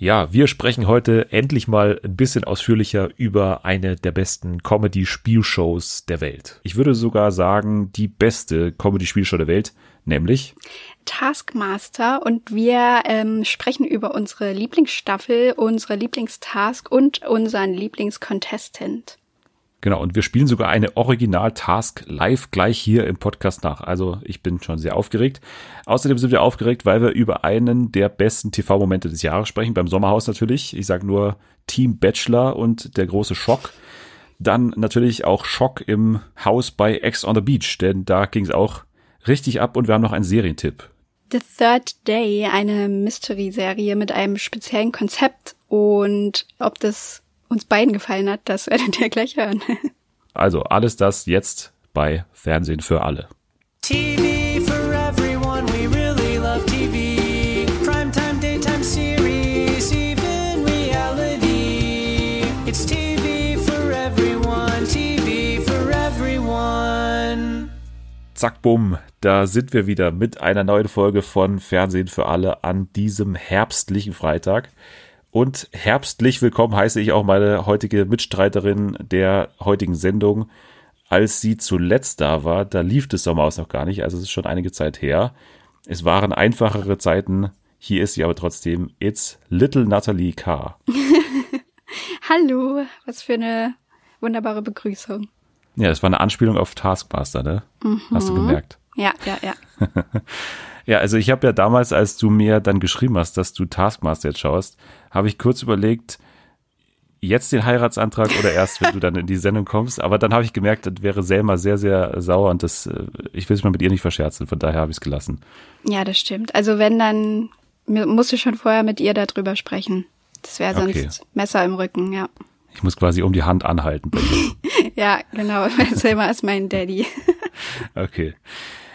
Ja, wir sprechen heute endlich mal ein bisschen ausführlicher über eine der besten Comedy-Spielshows der Welt. Ich würde sogar sagen, die beste Comedy-Spielshow der Welt, nämlich Taskmaster und wir ähm, sprechen über unsere Lieblingsstaffel, unsere Lieblingstask und unseren Lieblingscontestant. Genau, und wir spielen sogar eine Original-Task live gleich hier im Podcast nach. Also ich bin schon sehr aufgeregt. Außerdem sind wir aufgeregt, weil wir über einen der besten TV-Momente des Jahres sprechen, beim Sommerhaus natürlich. Ich sage nur Team Bachelor und der große Schock. Dann natürlich auch Schock im Haus bei Ex on the Beach, denn da ging es auch richtig ab und wir haben noch einen Serientipp. The Third Day, eine Mystery-Serie mit einem speziellen Konzept und ob das uns beiden gefallen hat, das werdet ihr gleich hören. Also alles das jetzt bei Fernsehen für alle. TV for everyone, we really love TV. Primetime, daytime series, even reality. It's TV for everyone, TV for everyone. Zack, bumm, da sind wir wieder mit einer neuen Folge von Fernsehen für alle an diesem herbstlichen Freitag. Und herbstlich willkommen heiße ich auch meine heutige Mitstreiterin der heutigen Sendung. Als sie zuletzt da war, da lief das Sommerhaus noch gar nicht, also es ist schon einige Zeit her. Es waren einfachere Zeiten. Hier ist sie aber trotzdem. It's Little Natalie K. Hallo, was für eine wunderbare Begrüßung. Ja, das war eine Anspielung auf Taskmaster, ne? Mhm. Hast du gemerkt? Ja, ja, ja. ja, also ich habe ja damals, als du mir dann geschrieben hast, dass du Taskmaster jetzt schaust, habe ich kurz überlegt, jetzt den Heiratsantrag oder erst, wenn du dann in die Sendung kommst. Aber dann habe ich gemerkt, das wäre Selma sehr, sehr sauer und das, äh, ich will es mal mit ihr nicht verscherzen. Von daher habe ich es gelassen. Ja, das stimmt. Also wenn, dann musst du schon vorher mit ihr darüber sprechen. Das wäre sonst okay. Messer im Rücken, ja. Ich muss quasi um die Hand anhalten. ja, genau. Selma ist mein Daddy. okay.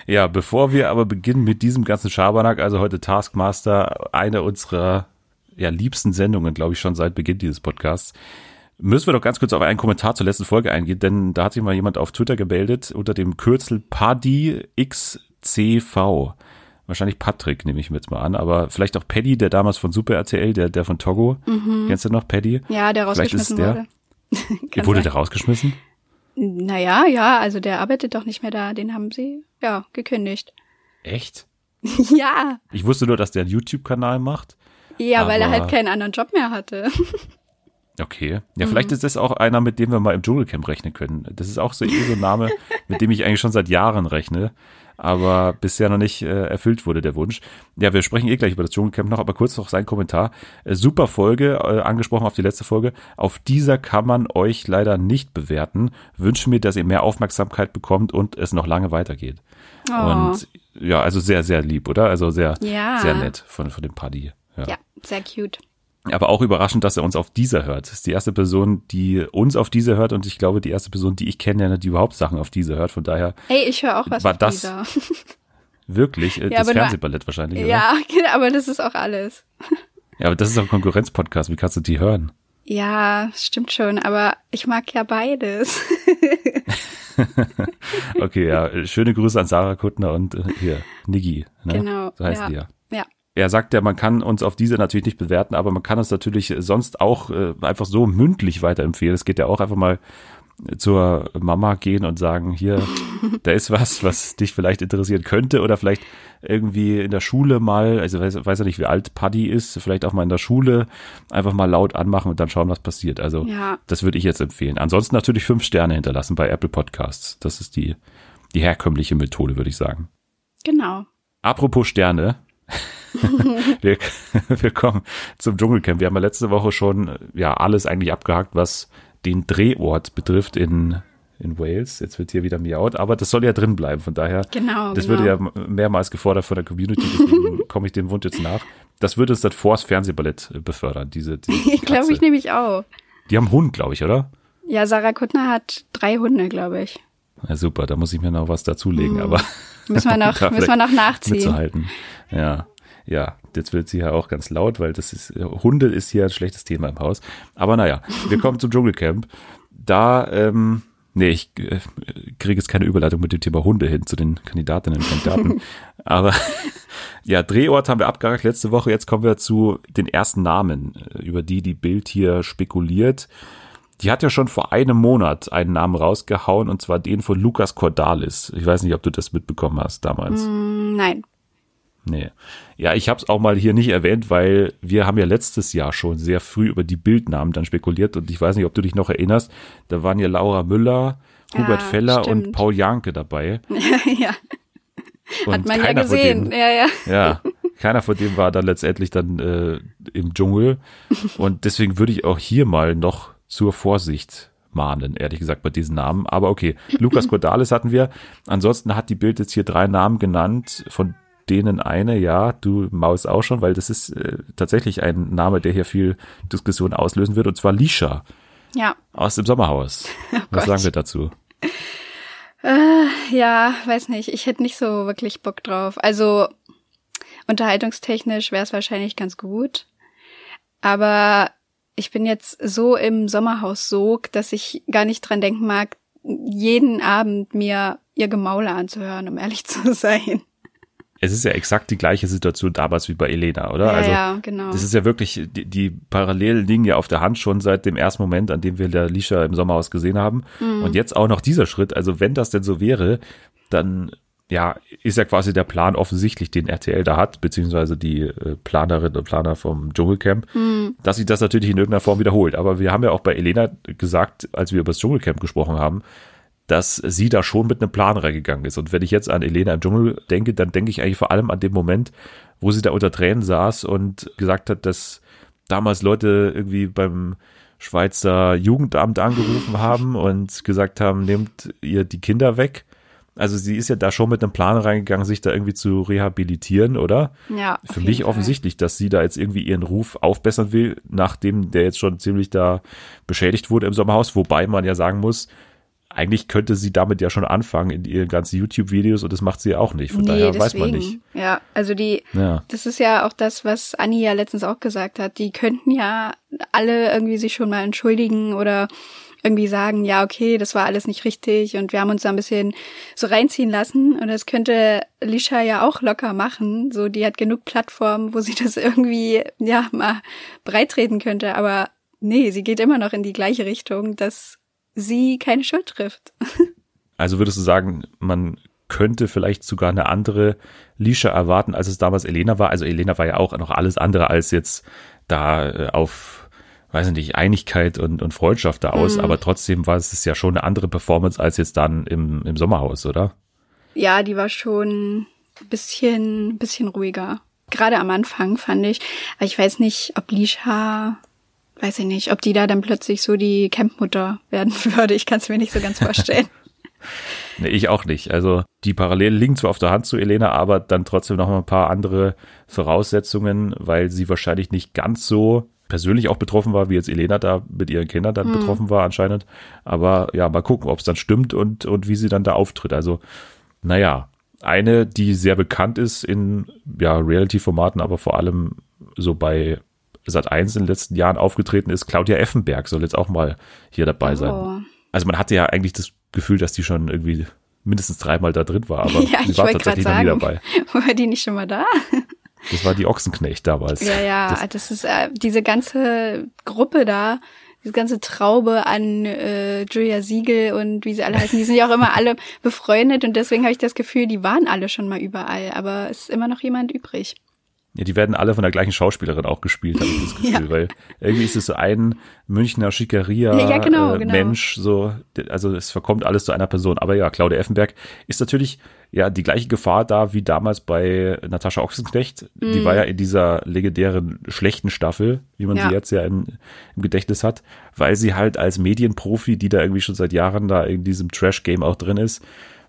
Ja, bevor wir aber beginnen mit diesem ganzen Schabernack, also heute Taskmaster, eine unserer ja, liebsten Sendungen, glaube ich, schon seit Beginn dieses Podcasts. Müssen wir doch ganz kurz auf einen Kommentar zur letzten Folge eingehen, denn da hat sich mal jemand auf Twitter gemeldet unter dem Kürzel PaddyXCV. Wahrscheinlich Patrick, nehme ich mir jetzt mal an, aber vielleicht auch Paddy, der damals von Super RTL, der, der von Togo. Mhm. Kennst du noch Paddy? Ja, der rausgeschmissen wurde. wurde der rausgeschmissen? Naja, ja, also der arbeitet doch nicht mehr da, den haben sie, ja, gekündigt. Echt? ja. Ich wusste nur, dass der einen YouTube-Kanal macht. Ja, weil er halt keinen anderen Job mehr hatte. Okay. Ja, vielleicht mhm. ist das auch einer, mit dem wir mal im Dschungelcamp rechnen können. Das ist auch so eh so ein Name, mit dem ich eigentlich schon seit Jahren rechne, aber bisher noch nicht äh, erfüllt wurde der Wunsch. Ja, wir sprechen eh gleich über das Dschungelcamp noch, aber kurz noch sein Kommentar. Äh, super Folge, äh, angesprochen auf die letzte Folge. Auf dieser kann man euch leider nicht bewerten. Wünsche mir, dass ihr mehr Aufmerksamkeit bekommt und es noch lange weitergeht. Oh. Und ja, also sehr, sehr lieb, oder? Also sehr, ja. sehr nett von, von dem Paddy. Ja. ja, sehr cute. Aber auch überraschend, dass er uns auf dieser hört. Das ist die erste Person, die uns auf dieser hört und ich glaube die erste Person, die ich kenne, die überhaupt Sachen auf dieser hört. Von daher. Ey, ich höre auch was war auf das dieser. Wirklich? Ja, das Fernsehballett wahrscheinlich, oder? Ja, aber das ist auch alles. Ja, aber das ist auch ein Konkurrenzpodcast. Wie kannst du die hören? Ja, stimmt schon, aber ich mag ja beides. okay, ja. Schöne Grüße an Sarah Kuttner und äh, hier, Niggi. Ne? Genau. So heißt ja. die ja. Er sagt ja, man kann uns auf diese natürlich nicht bewerten, aber man kann uns natürlich sonst auch äh, einfach so mündlich weiterempfehlen. Es geht ja auch einfach mal zur Mama gehen und sagen, hier, da ist was, was dich vielleicht interessieren könnte oder vielleicht irgendwie in der Schule mal, also weiß, weiß ja nicht, wie alt Paddy ist, vielleicht auch mal in der Schule einfach mal laut anmachen und dann schauen, was passiert. Also ja. das würde ich jetzt empfehlen. Ansonsten natürlich fünf Sterne hinterlassen bei Apple Podcasts. Das ist die, die herkömmliche Methode, würde ich sagen. Genau. Apropos Sterne, wir, wir kommen zum Dschungelcamp. Wir haben ja letzte Woche schon ja alles eigentlich abgehakt, was den Drehort betrifft in, in Wales. Jetzt wird hier wieder miaut, aber das soll ja drin bleiben. Von daher, genau, das genau. würde ja mehrmals gefordert von der Community, deswegen komme ich dem Wunsch jetzt nach. Das würde es dann vors Fernsehballett befördern, diese, diese Glaube ich nämlich auch. Die haben einen Hund, glaube ich, oder? Ja, Sarah Kuttner hat drei Hunde, glaube ich. Ja, super, da muss ich mir noch was dazulegen, mhm. aber. Müssen wir noch, müssen wir noch nachziehen. Mitzuhalten. Ja ja, jetzt wird sie ja auch ganz laut, weil das ist, Hunde ist hier ein schlechtes Thema im Haus. Aber naja, wir kommen zum Dschungelcamp. Da, ähm, Nee, ich äh, kriege jetzt keine Überleitung mit dem Thema Hunde hin zu den Kandidatinnen und Kandidaten. Aber ja, Drehort haben wir abgehakt letzte Woche. Jetzt kommen wir zu den ersten Namen, äh, über die die Bild hier spekuliert. Die hat ja schon vor einem Monat einen Namen rausgehauen und zwar den von Lukas Cordalis. Ich weiß nicht, ob du das mitbekommen hast damals. Mm, nein. Nee. Ja, ich habe es auch mal hier nicht erwähnt, weil wir haben ja letztes Jahr schon sehr früh über die Bildnamen dann spekuliert und ich weiß nicht, ob du dich noch erinnerst, da waren ja Laura Müller, Hubert ah, Feller stimmt. und Paul Janke dabei. ja. Und Hat man ja gesehen. Denen, ja, ja. Ja. Keiner von dem war dann letztendlich dann äh, im Dschungel. Und deswegen würde ich auch hier mal noch zur Vorsicht mahnen, ehrlich gesagt, bei diesen Namen. Aber okay, Lukas Cordalis hatten wir. Ansonsten hat die Bild jetzt hier drei Namen genannt, von denen eine, ja, du Maus auch schon, weil das ist äh, tatsächlich ein Name, der hier viel Diskussion auslösen wird, und zwar Lisha. Ja. Aus dem Sommerhaus. Oh Was sagen wir dazu? Äh, ja, weiß nicht. Ich hätte nicht so wirklich Bock drauf. Also unterhaltungstechnisch wäre es wahrscheinlich ganz gut. Aber ich bin jetzt so im Sommerhaus sog, dass ich gar nicht dran denken mag, jeden Abend mir ihr Gemaule anzuhören, um ehrlich zu sein es ist ja exakt die gleiche Situation damals wie bei Elena, oder? Ja, also, ja, genau. Das ist ja wirklich, die, die Parallelen liegen ja auf der Hand schon seit dem ersten Moment, an dem wir der Lisha im Sommerhaus gesehen haben. Mhm. Und jetzt auch noch dieser Schritt. Also, wenn das denn so wäre, dann ja, ist ja quasi der Plan offensichtlich, den RTL da hat, beziehungsweise die äh, Planerin und Planer vom Dschungelcamp, mhm. dass sich das natürlich in irgendeiner Form wiederholt. Aber wir haben ja auch bei Elena gesagt, als wir über das Dschungelcamp gesprochen haben, dass sie da schon mit einem Plan reingegangen ist. Und wenn ich jetzt an Elena im Dschungel denke, dann denke ich eigentlich vor allem an den Moment, wo sie da unter Tränen saß und gesagt hat, dass damals Leute irgendwie beim Schweizer Jugendamt angerufen haben und gesagt haben, nehmt ihr die Kinder weg. Also sie ist ja da schon mit einem Plan reingegangen, sich da irgendwie zu rehabilitieren, oder? Ja. Für mich Fall. offensichtlich, dass sie da jetzt irgendwie ihren Ruf aufbessern will, nachdem der jetzt schon ziemlich da beschädigt wurde im Sommerhaus, wobei man ja sagen muss, eigentlich könnte sie damit ja schon anfangen in ihren ganzen YouTube-Videos und das macht sie ja auch nicht. Von nee, daher deswegen. weiß man nicht. Ja, also die, ja. das ist ja auch das, was Anni ja letztens auch gesagt hat. Die könnten ja alle irgendwie sich schon mal entschuldigen oder irgendwie sagen, ja, okay, das war alles nicht richtig und wir haben uns da ein bisschen so reinziehen lassen und das könnte Lisha ja auch locker machen. So, die hat genug Plattformen, wo sie das irgendwie, ja, mal breitreden könnte, aber nee, sie geht immer noch in die gleiche Richtung, dass sie keine Schuld trifft. Also würdest du sagen, man könnte vielleicht sogar eine andere Lisha erwarten, als es damals Elena war. Also Elena war ja auch noch alles andere als jetzt da äh, auf, weiß ich nicht, Einigkeit und, und Freundschaft da aus, mhm. aber trotzdem war es ja schon eine andere Performance als jetzt dann im, im Sommerhaus, oder? Ja, die war schon ein bisschen, bisschen ruhiger. Gerade am Anfang fand ich, aber ich weiß nicht, ob Lisha weiß ich nicht, ob die da dann plötzlich so die Campmutter werden würde. Ich kann es mir nicht so ganz vorstellen. nee, ich auch nicht. Also die Parallelen liegen zwar auf der Hand zu Elena, aber dann trotzdem noch mal ein paar andere Voraussetzungen, weil sie wahrscheinlich nicht ganz so persönlich auch betroffen war, wie jetzt Elena da mit ihren Kindern dann hm. betroffen war anscheinend. Aber ja, mal gucken, ob es dann stimmt und, und wie sie dann da auftritt. Also, naja, eine, die sehr bekannt ist in ja, Reality-Formaten, aber vor allem so bei Sat 1 in den letzten Jahren aufgetreten ist. Claudia Effenberg soll jetzt auch mal hier dabei oh. sein. Also man hatte ja eigentlich das Gefühl, dass die schon irgendwie mindestens dreimal da drin war, aber ja, sie war tatsächlich noch nie dabei. War die nicht schon mal da? Das war die Ochsenknecht damals. Ja, ja, das, das ist äh, diese ganze Gruppe da, diese ganze Traube an äh, Julia Siegel und wie sie alle heißen, die sind ja auch immer alle befreundet und deswegen habe ich das Gefühl, die waren alle schon mal überall, aber es ist immer noch jemand übrig. Ja, die werden alle von der gleichen Schauspielerin auch gespielt, habe ich das Gefühl, ja. weil irgendwie ist es so ein Münchner Schickeria ja, genau, äh, genau. So, also es verkommt alles zu einer Person. Aber ja, Claudia Effenberg ist natürlich ja die gleiche Gefahr da wie damals bei Natascha Ochsenknecht. Mm. Die war ja in dieser legendären schlechten Staffel, wie man ja. sie jetzt ja in, im Gedächtnis hat, weil sie halt als Medienprofi, die da irgendwie schon seit Jahren da in diesem Trash-Game auch drin ist,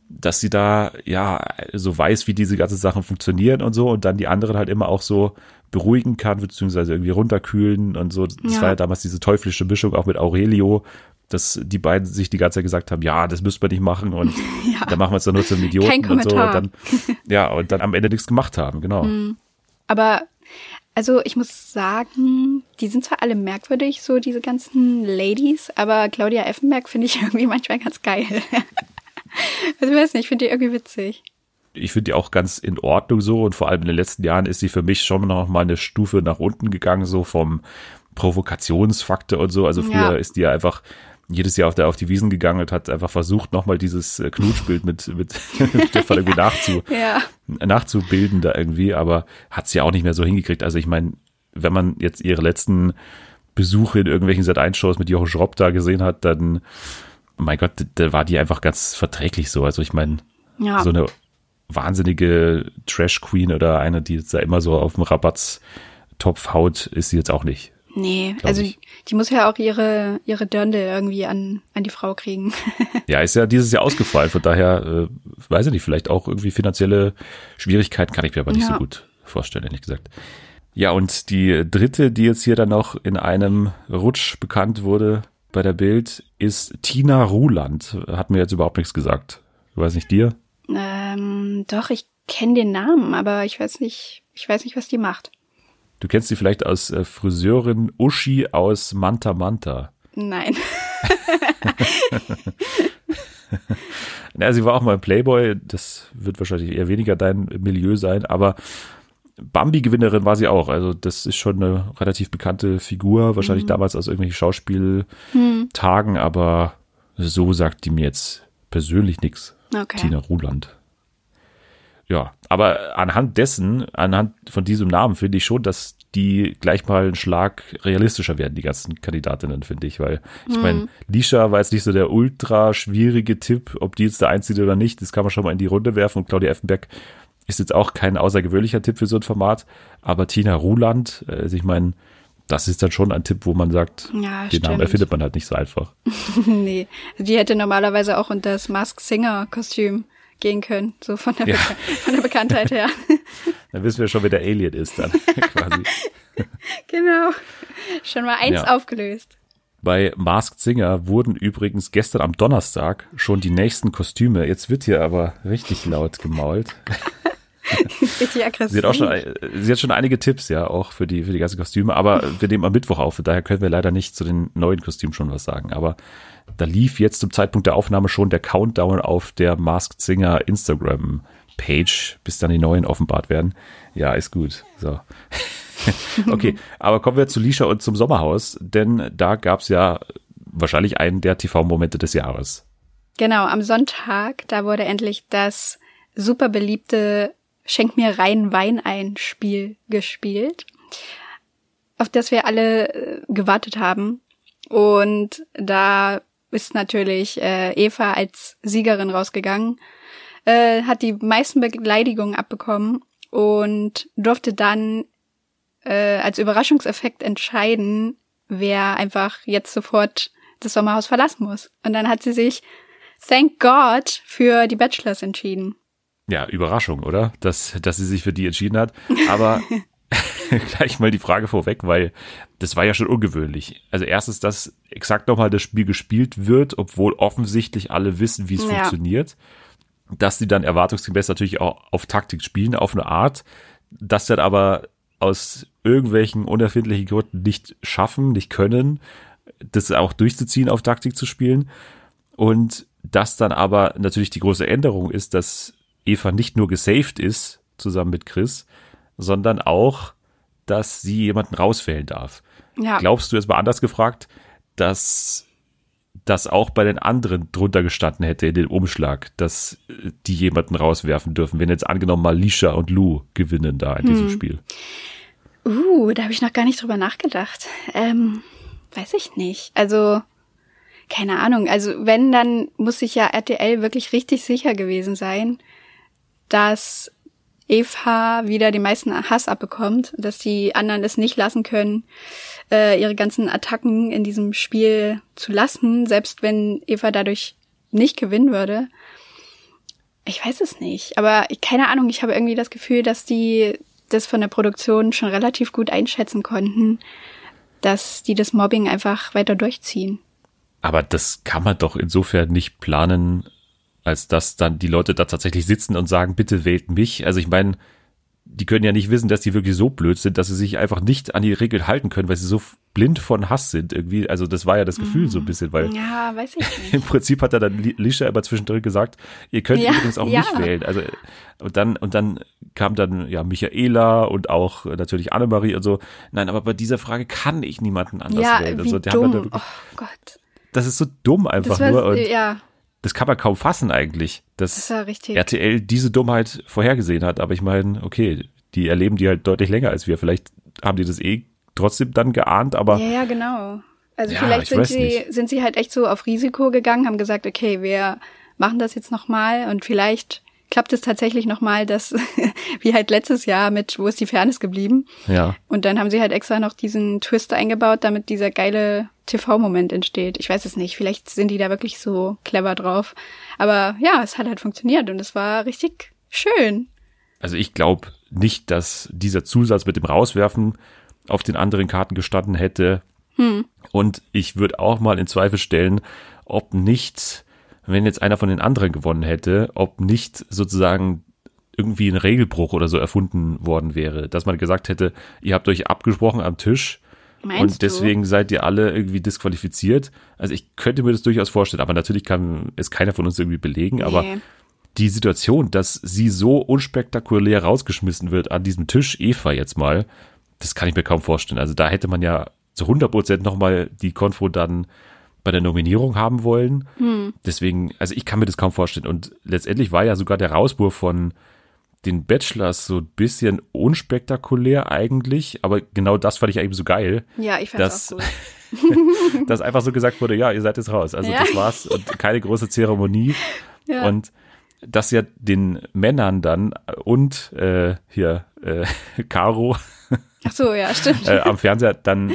dass sie da ja so weiß, wie diese ganzen Sachen funktionieren und so und dann die anderen halt immer auch so beruhigen kann, beziehungsweise irgendwie runterkühlen und so. Das ja. war ja damals diese teuflische Mischung auch mit Aurelio, dass die beiden sich die ganze Zeit gesagt haben, ja, das müsste man nicht machen und ja. dann machen wir es dann nur zum Idioten und so und dann, ja, und dann am Ende nichts gemacht haben, genau. Mhm. Aber Also ich muss sagen, die sind zwar alle merkwürdig, so diese ganzen Ladies, aber Claudia Effenberg finde ich irgendwie manchmal ganz geil. Also ich weiß nicht, ich finde die irgendwie witzig. Ich finde die auch ganz in Ordnung so und vor allem in den letzten Jahren ist sie für mich schon noch mal eine Stufe nach unten gegangen, so vom Provokationsfaktor und so. Also früher ja. ist die ja einfach jedes Jahr auf, der, auf die Wiesen gegangen und hat einfach versucht, nochmal dieses äh, Knutschbild mit, mit Stefan irgendwie nachzu, ja. nachzubilden da irgendwie, aber hat sie ja auch nicht mehr so hingekriegt. Also ich meine, wenn man jetzt ihre letzten Besuche in irgendwelchen Sat1-Shows mit Jochen Schropp da gesehen hat, dann, mein Gott, da war die einfach ganz verträglich so. Also ich meine, ja. so eine wahnsinnige Trash-Queen oder eine, die jetzt da immer so auf dem Rabattstopf haut, ist sie jetzt auch nicht. Nee, also ich. die muss ja auch ihre, ihre Dörndel irgendwie an, an die Frau kriegen. ja, ist ja dieses Jahr ausgefallen, von daher, äh, weiß ich nicht, vielleicht auch irgendwie finanzielle Schwierigkeiten kann ich mir aber nicht ja. so gut vorstellen, ehrlich gesagt. Ja, und die dritte, die jetzt hier dann noch in einem Rutsch bekannt wurde bei der Bild, ist Tina Ruland. Hat mir jetzt überhaupt nichts gesagt. Ich weiß nicht, dir? Ähm, doch, ich kenne den Namen, aber ich weiß nicht, ich weiß nicht, was die macht. Du kennst sie vielleicht als äh, Friseurin Uschi aus Manta Manta. Nein. Na, sie war auch mal Playboy, das wird wahrscheinlich eher weniger dein Milieu sein, aber Bambi-Gewinnerin war sie auch. Also das ist schon eine relativ bekannte Figur, wahrscheinlich mhm. damals aus irgendwelchen Schauspieltagen, mhm. aber so sagt die mir jetzt persönlich nichts. Okay. Tina Ruland ja, aber anhand dessen, anhand von diesem Namen finde ich schon, dass die gleich mal einen Schlag realistischer werden, die ganzen Kandidatinnen, finde ich, weil ich mhm. meine, Lisha war jetzt nicht so der ultra schwierige Tipp, ob die jetzt da einzieht oder nicht, das kann man schon mal in die Runde werfen und Claudia Effenberg ist jetzt auch kein außergewöhnlicher Tipp für so ein Format, aber Tina Ruland, also ich meine, das ist dann schon ein Tipp, wo man sagt, ja, den stimmt. Namen erfindet man halt nicht so einfach. nee, die hätte normalerweise auch unter das Mask Singer Kostüm gehen können, so von der, ja. von der Bekanntheit her. Dann wissen wir schon, wer der Alien ist dann quasi. genau. Schon mal eins ja. aufgelöst. Bei Masked Singer wurden übrigens gestern am Donnerstag schon die nächsten Kostüme. Jetzt wird hier aber richtig laut gemault. richtig aggressiv. Sie hat auch schon, sie hat schon einige Tipps, ja, auch für die, für die ganzen Kostüme. Aber wir nehmen am Mittwoch auf. Daher können wir leider nicht zu den neuen Kostümen schon was sagen. Aber da lief jetzt zum Zeitpunkt der Aufnahme schon der Countdown auf der Masked Singer Instagram Page, bis dann die neuen offenbart werden. Ja, ist gut. So. okay, aber kommen wir zu Lisha und zum Sommerhaus, denn da gab es ja wahrscheinlich einen der TV-Momente des Jahres. Genau, am Sonntag, da wurde endlich das super beliebte Schenk mir rein Wein ein Spiel gespielt, auf das wir alle äh, gewartet haben. Und da ist natürlich äh, Eva als Siegerin rausgegangen, äh, hat die meisten Beleidigungen abbekommen und durfte dann äh, als Überraschungseffekt entscheiden, wer einfach jetzt sofort das Sommerhaus verlassen muss. Und dann hat sie sich, thank God, für die Bachelors entschieden. Ja, Überraschung, oder? Dass, dass sie sich für die entschieden hat. Aber gleich mal die Frage vorweg, weil das war ja schon ungewöhnlich. Also erstens, dass exakt nochmal das Spiel gespielt wird, obwohl offensichtlich alle wissen, wie es ja. funktioniert. Dass sie dann erwartungsgemäß natürlich auch auf Taktik spielen, auf eine Art, dass dann aber aus irgendwelchen unerfindlichen Gründen nicht schaffen, nicht können, das auch durchzuziehen, auf Taktik zu spielen. Und dass dann aber natürlich die große Änderung ist, dass Eva nicht nur gesaved ist, zusammen mit Chris, sondern auch dass sie jemanden rauswählen darf. Ja. Glaubst du jetzt mal anders gefragt, dass das auch bei den anderen drunter gestanden hätte in dem Umschlag, dass die jemanden rauswerfen dürfen, wenn jetzt angenommen mal Lisha und Lou gewinnen da in hm. diesem Spiel? Uh, da habe ich noch gar nicht drüber nachgedacht. Ähm, weiß ich nicht. Also, keine Ahnung. Also, wenn, dann muss sich ja RTL wirklich richtig sicher gewesen sein, dass Eva wieder den meisten Hass abbekommt, dass die anderen es nicht lassen können, äh, ihre ganzen Attacken in diesem Spiel zu lassen, selbst wenn Eva dadurch nicht gewinnen würde. Ich weiß es nicht, aber keine Ahnung, ich habe irgendwie das Gefühl, dass die das von der Produktion schon relativ gut einschätzen konnten, dass die das Mobbing einfach weiter durchziehen. Aber das kann man doch insofern nicht planen, als dass dann die Leute da tatsächlich sitzen und sagen, bitte wählt mich. Also ich meine, die können ja nicht wissen, dass die wirklich so blöd sind, dass sie sich einfach nicht an die Regeln halten können, weil sie so blind von Hass sind irgendwie. Also das war ja das Gefühl mm. so ein bisschen, weil ja, weiß ich nicht. im Prinzip hat er dann Lisha immer zwischendrin gesagt, ihr könnt ja, übrigens auch ja. nicht wählen. Also und dann und dann kam dann ja Michaela und auch natürlich Annemarie und so. Nein, aber bei dieser Frage kann ich niemanden anders ja, wählen. Also, der dumm. Wirklich, oh Gott. Das ist so dumm einfach nur. Und, ja das kann man kaum fassen eigentlich, dass das RTL diese Dummheit vorhergesehen hat. Aber ich meine, okay, die erleben die halt deutlich länger als wir. Vielleicht haben die das eh trotzdem dann geahnt, aber. Ja, ja genau. Also ja, vielleicht sind sie, sind sie halt echt so auf Risiko gegangen, haben gesagt, okay, wir machen das jetzt nochmal und vielleicht klappt es tatsächlich nochmal, dass, wie halt letztes Jahr mit Wo ist die Fairness geblieben? Ja. Und dann haben sie halt extra noch diesen Twist eingebaut, damit dieser geile TV-Moment entsteht. Ich weiß es nicht. Vielleicht sind die da wirklich so clever drauf. Aber ja, es hat halt funktioniert und es war richtig schön. Also ich glaube nicht, dass dieser Zusatz mit dem Rauswerfen auf den anderen Karten gestanden hätte. Hm. Und ich würde auch mal in Zweifel stellen, ob nicht, wenn jetzt einer von den anderen gewonnen hätte, ob nicht sozusagen irgendwie ein Regelbruch oder so erfunden worden wäre, dass man gesagt hätte, ihr habt euch abgesprochen am Tisch, Meinst und deswegen du? seid ihr alle irgendwie disqualifiziert. Also ich könnte mir das durchaus vorstellen, aber natürlich kann es keiner von uns irgendwie belegen, nee. aber die Situation, dass sie so unspektakulär rausgeschmissen wird an diesem Tisch, Eva jetzt mal, das kann ich mir kaum vorstellen. Also da hätte man ja zu 100 Prozent nochmal die Konfro dann bei der Nominierung haben wollen. Hm. Deswegen, also ich kann mir das kaum vorstellen. Und letztendlich war ja sogar der Rauswurf von den Bachelors so ein bisschen unspektakulär eigentlich, aber genau das fand ich eigentlich so geil. Ja, ich fand das auch gut. dass einfach so gesagt wurde, ja, ihr seid jetzt raus. Also ja. das war's und keine große Zeremonie. Ja. Und dass ja den Männern dann und äh, hier äh, Caro Ach so, ja, stimmt. äh, am Fernseher dann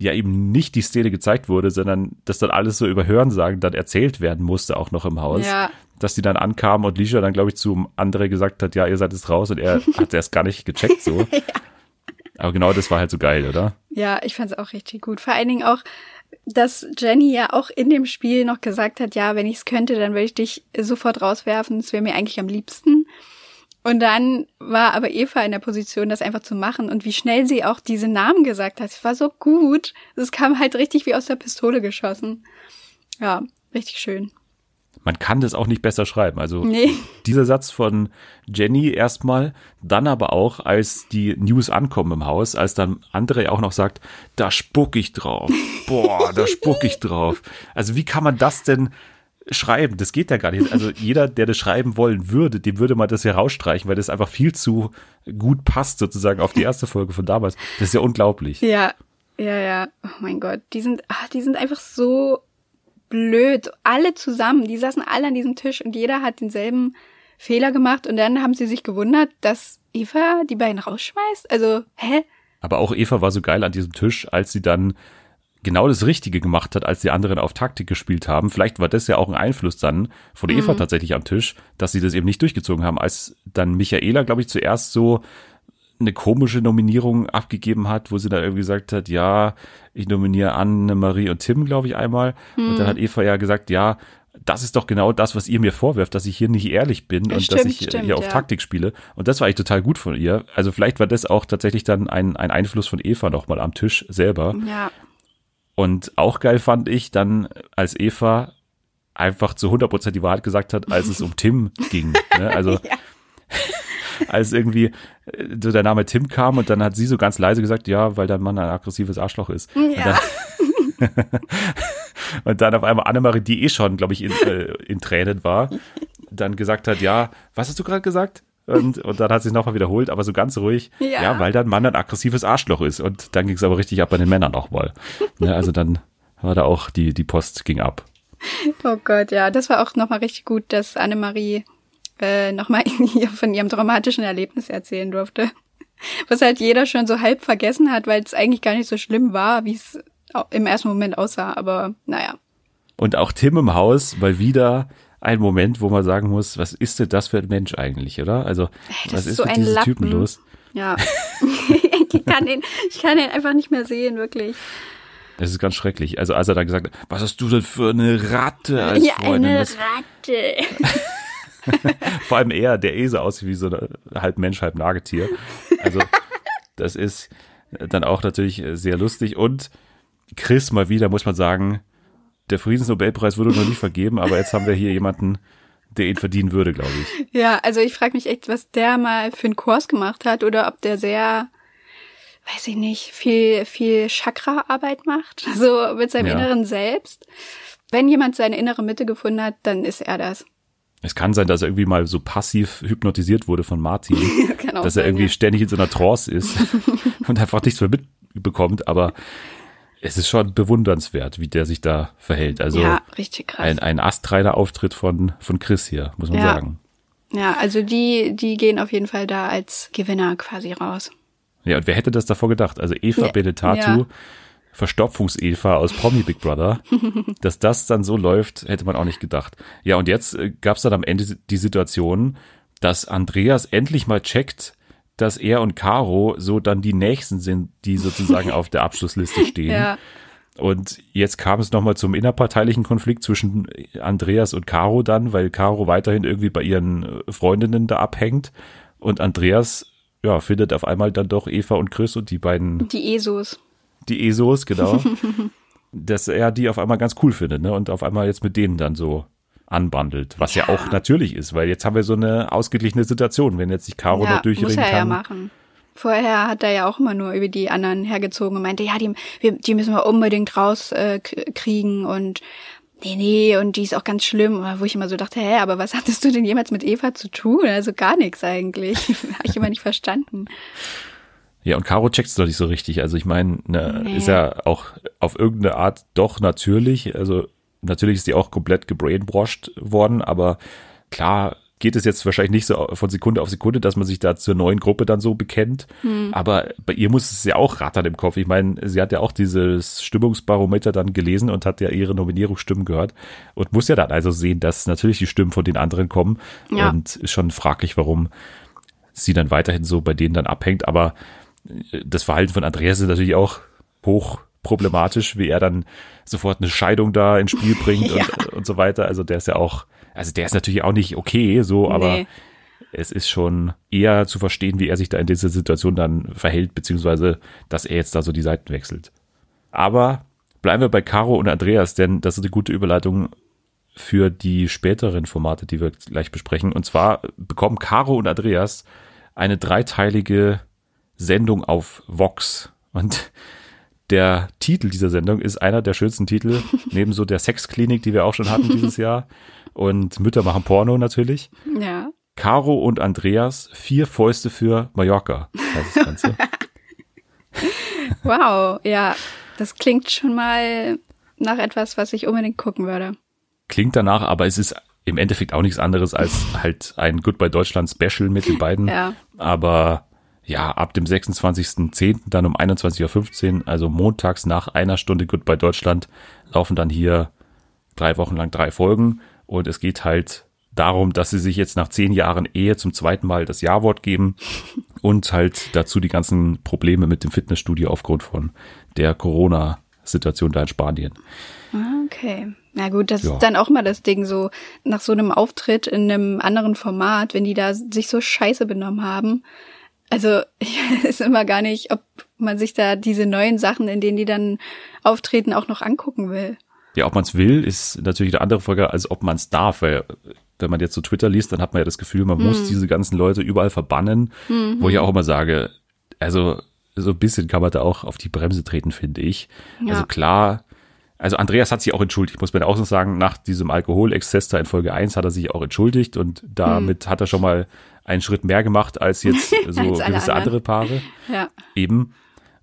ja eben nicht die Szene gezeigt wurde, sondern dass dann alles so über Hörensagen dann erzählt werden musste, auch noch im Haus. Ja. Dass die dann ankamen und Lisha dann, glaube ich, zu Andre gesagt hat, ja, ihr seid jetzt raus und er hat erst gar nicht gecheckt so. ja. Aber genau das war halt so geil, oder? Ja, ich fand es auch richtig gut. Vor allen Dingen auch, dass Jenny ja auch in dem Spiel noch gesagt hat, ja, wenn ich es könnte, dann würde ich dich sofort rauswerfen. Das wäre mir eigentlich am liebsten. Und dann war aber Eva in der Position, das einfach zu machen. Und wie schnell sie auch diese Namen gesagt hat, es war so gut. Es kam halt richtig wie aus der Pistole geschossen. Ja, richtig schön. Man kann das auch nicht besser schreiben. Also nee. dieser Satz von Jenny erstmal, dann aber auch, als die News ankommen im Haus, als dann André auch noch sagt, da spuck ich drauf. Boah, da spuck ich drauf. Also wie kann man das denn schreiben. Das geht ja gar nicht. Also jeder, der das schreiben wollen würde, dem würde man das ja rausstreichen, weil das einfach viel zu gut passt sozusagen auf die erste Folge von damals. Das ist ja unglaublich. Ja, ja, ja. Oh mein Gott, die sind, ach, die sind einfach so blöd. Alle zusammen, die saßen alle an diesem Tisch und jeder hat denselben Fehler gemacht und dann haben sie sich gewundert, dass Eva die beiden rausschmeißt. Also, hä? Aber auch Eva war so geil an diesem Tisch, als sie dann genau das Richtige gemacht hat, als die anderen auf Taktik gespielt haben. Vielleicht war das ja auch ein Einfluss dann von mhm. Eva tatsächlich am Tisch, dass sie das eben nicht durchgezogen haben, als dann Michaela, glaube ich, zuerst so eine komische Nominierung abgegeben hat, wo sie dann irgendwie gesagt hat, ja, ich nominiere Anne-Marie und Tim, glaube ich, einmal. Mhm. Und dann hat Eva ja gesagt, ja, das ist doch genau das, was ihr mir vorwerft, dass ich hier nicht ehrlich bin und stimmt, dass ich stimmt, hier auf ja. Taktik spiele. Und das war eigentlich total gut von ihr. Also vielleicht war das auch tatsächlich dann ein, ein Einfluss von Eva nochmal am Tisch selber. Ja. Und auch geil fand ich dann, als Eva einfach zu 100% die Wahrheit gesagt hat, als es um Tim ging. Ne? Also ja. als irgendwie äh, so der Name Tim kam und dann hat sie so ganz leise gesagt, ja, weil dein Mann ein aggressives Arschloch ist. Ja. Und, dann, und dann auf einmal Annemarie, die eh schon, glaube ich, in, äh, in Tränen war, dann gesagt hat, ja, was hast du gerade gesagt? Und, und dann hat es nochmal wiederholt, aber so ganz ruhig. Ja. ja, weil dein Mann ein aggressives Arschloch ist. Und dann ging es aber richtig ab bei den Männern nochmal. Ja, also dann war da auch die, die Post ging ab. Oh Gott, ja, das war auch nochmal richtig gut, dass Annemarie äh, nochmal von ihrem traumatischen Erlebnis erzählen durfte. Was halt jeder schon so halb vergessen hat, weil es eigentlich gar nicht so schlimm war, wie es im ersten Moment aussah. Aber naja. Und auch Tim im Haus mal wieder ein Moment, wo man sagen muss, was ist denn das für ein Mensch eigentlich, oder? Also, das was ist, so mit diesem Lappen. Typen los? Ja. ich, kann den, ich kann den einfach nicht mehr sehen, wirklich. Es ist ganz schrecklich. Also als er dann gesagt hat, was hast du denn für eine Ratte als ja, Freundin? eine Ratte. Vor allem er, der eh so aussieht wie so ein halb Mensch, halb Nagetier. Also das ist dann auch natürlich sehr lustig. Und Chris mal wieder, muss man sagen, der Friedensnobelpreis wurde noch nicht vergeben, aber jetzt haben wir hier jemanden, der ihn verdienen würde, glaube ich. Ja, also ich frage mich echt, was der mal für einen Kurs gemacht hat oder ob der sehr, weiß ich nicht, viel, viel Chakra-Arbeit macht, so mit seinem ja. inneren Selbst. Wenn jemand seine innere Mitte gefunden hat, dann ist er das. Es kann sein, dass er irgendwie mal so passiv hypnotisiert wurde von Martin, dass er irgendwie ja. ständig in so einer Trance ist und einfach nichts mehr mitbekommt, aber es ist schon bewundernswert, wie der sich da verhält. Also ja, richtig krass. ein, ein astreiner Auftritt von, von Chris hier, muss man ja. sagen. Ja, also die, die gehen auf jeden Fall da als Gewinner quasi raus. Ja, und wer hätte das davor gedacht? Also Eva ja. Benetatu, ja. Verstopfungs-Eva aus Promi Big Brother, dass das dann so läuft, hätte man auch nicht gedacht. Ja, und jetzt äh, gab es dann am Ende die Situation, dass Andreas endlich mal checkt, dass er und Caro so dann die nächsten sind, die sozusagen auf der Abschlussliste stehen. Ja. Und jetzt kam es nochmal zum innerparteilichen Konflikt zwischen Andreas und Caro dann, weil Caro weiterhin irgendwie bei ihren Freundinnen da abhängt und Andreas ja findet auf einmal dann doch Eva und Chris und die beiden die Esos. Die Esos, genau. dass er die auf einmal ganz cool findet, ne? Und auf einmal jetzt mit denen dann so anbandelt, was ja. ja. auch natürlich ist, weil jetzt haben wir so eine ausgeglichene Situation, wenn jetzt sich Caro ja, noch durchringen muss er kann. Ja machen. Vorher hat er ja auch immer nur über die anderen hergezogen und meinte, ja, die, die müssen wir unbedingt rauskriegen äh, und nee, nee, und die ist auch ganz schlimm, wo ich immer so dachte, hä, aber was hattest du denn jemals mit Eva zu tun? Also gar nichts eigentlich. Habe ich immer nicht verstanden. Ja, und Caro checkt's doch nicht so richtig. Also ich meine, ne, nee. ist ja auch auf irgendeine Art doch natürlich. Also Natürlich ist die auch komplett gebrainwashed worden, aber klar geht es jetzt wahrscheinlich nicht so von Sekunde auf Sekunde, dass man sich da zur neuen Gruppe dann so bekennt. Hm. Aber bei ihr muss es ja auch rattern im Kopf. Ich meine, sie hat ja auch dieses Stimmungsbarometer dann gelesen und hat ja ihre Nominierungsstimmen gehört und muss ja dann also sehen, dass natürlich die Stimmen von den anderen kommen. Ja. Und ist schon fraglich, warum sie dann weiterhin so bei denen dann abhängt. Aber das Verhalten von Andreas ist natürlich auch hoch problematisch, wie er dann sofort eine Scheidung da ins Spiel bringt ja. und, und so weiter. Also der ist ja auch, also der ist natürlich auch nicht okay, so, aber nee. es ist schon eher zu verstehen, wie er sich da in dieser Situation dann verhält, beziehungsweise, dass er jetzt da so die Seiten wechselt. Aber bleiben wir bei Caro und Andreas, denn das ist eine gute Überleitung für die späteren Formate, die wir gleich besprechen. Und zwar bekommen Caro und Andreas eine dreiteilige Sendung auf Vox. Und der Titel dieser Sendung ist einer der schönsten Titel, neben so der Sexklinik, die wir auch schon hatten dieses Jahr. Und Mütter machen Porno natürlich. Ja. Caro und Andreas, vier Fäuste für Mallorca, heißt das Ganze. wow, ja, das klingt schon mal nach etwas, was ich unbedingt gucken würde. Klingt danach, aber es ist im Endeffekt auch nichts anderes als halt ein Goodbye Deutschland Special mit den beiden. Ja. Aber ja, ab dem 26.10. dann um 21.15 Uhr, also montags nach einer Stunde Goodbye Deutschland, laufen dann hier drei Wochen lang drei Folgen. Und es geht halt darum, dass sie sich jetzt nach zehn Jahren Ehe zum zweiten Mal das Ja-Wort geben und halt dazu die ganzen Probleme mit dem Fitnessstudio aufgrund von der Corona-Situation da in Spanien. Ah, okay. Na gut, das ja. ist dann auch mal das Ding so, nach so einem Auftritt in einem anderen Format, wenn die da sich so scheiße benommen haben, also ich weiß immer gar nicht, ob man sich da diese neuen Sachen, in denen die dann auftreten, auch noch angucken will. Ja, ob man es will, ist natürlich eine andere Frage, als ob man es darf, weil wenn man jetzt so Twitter liest, dann hat man ja das Gefühl, man hm. muss diese ganzen Leute überall verbannen, mhm. wo ich auch immer sage, also so ein bisschen kann man da auch auf die Bremse treten, finde ich. Ja. Also klar, also Andreas hat sich auch entschuldigt, muss man auch so sagen, nach diesem Alkoholexzess da in Folge 1 hat er sich auch entschuldigt und damit hm. hat er schon mal einen Schritt mehr gemacht als jetzt so als gewisse andere Paare. Ja. Eben.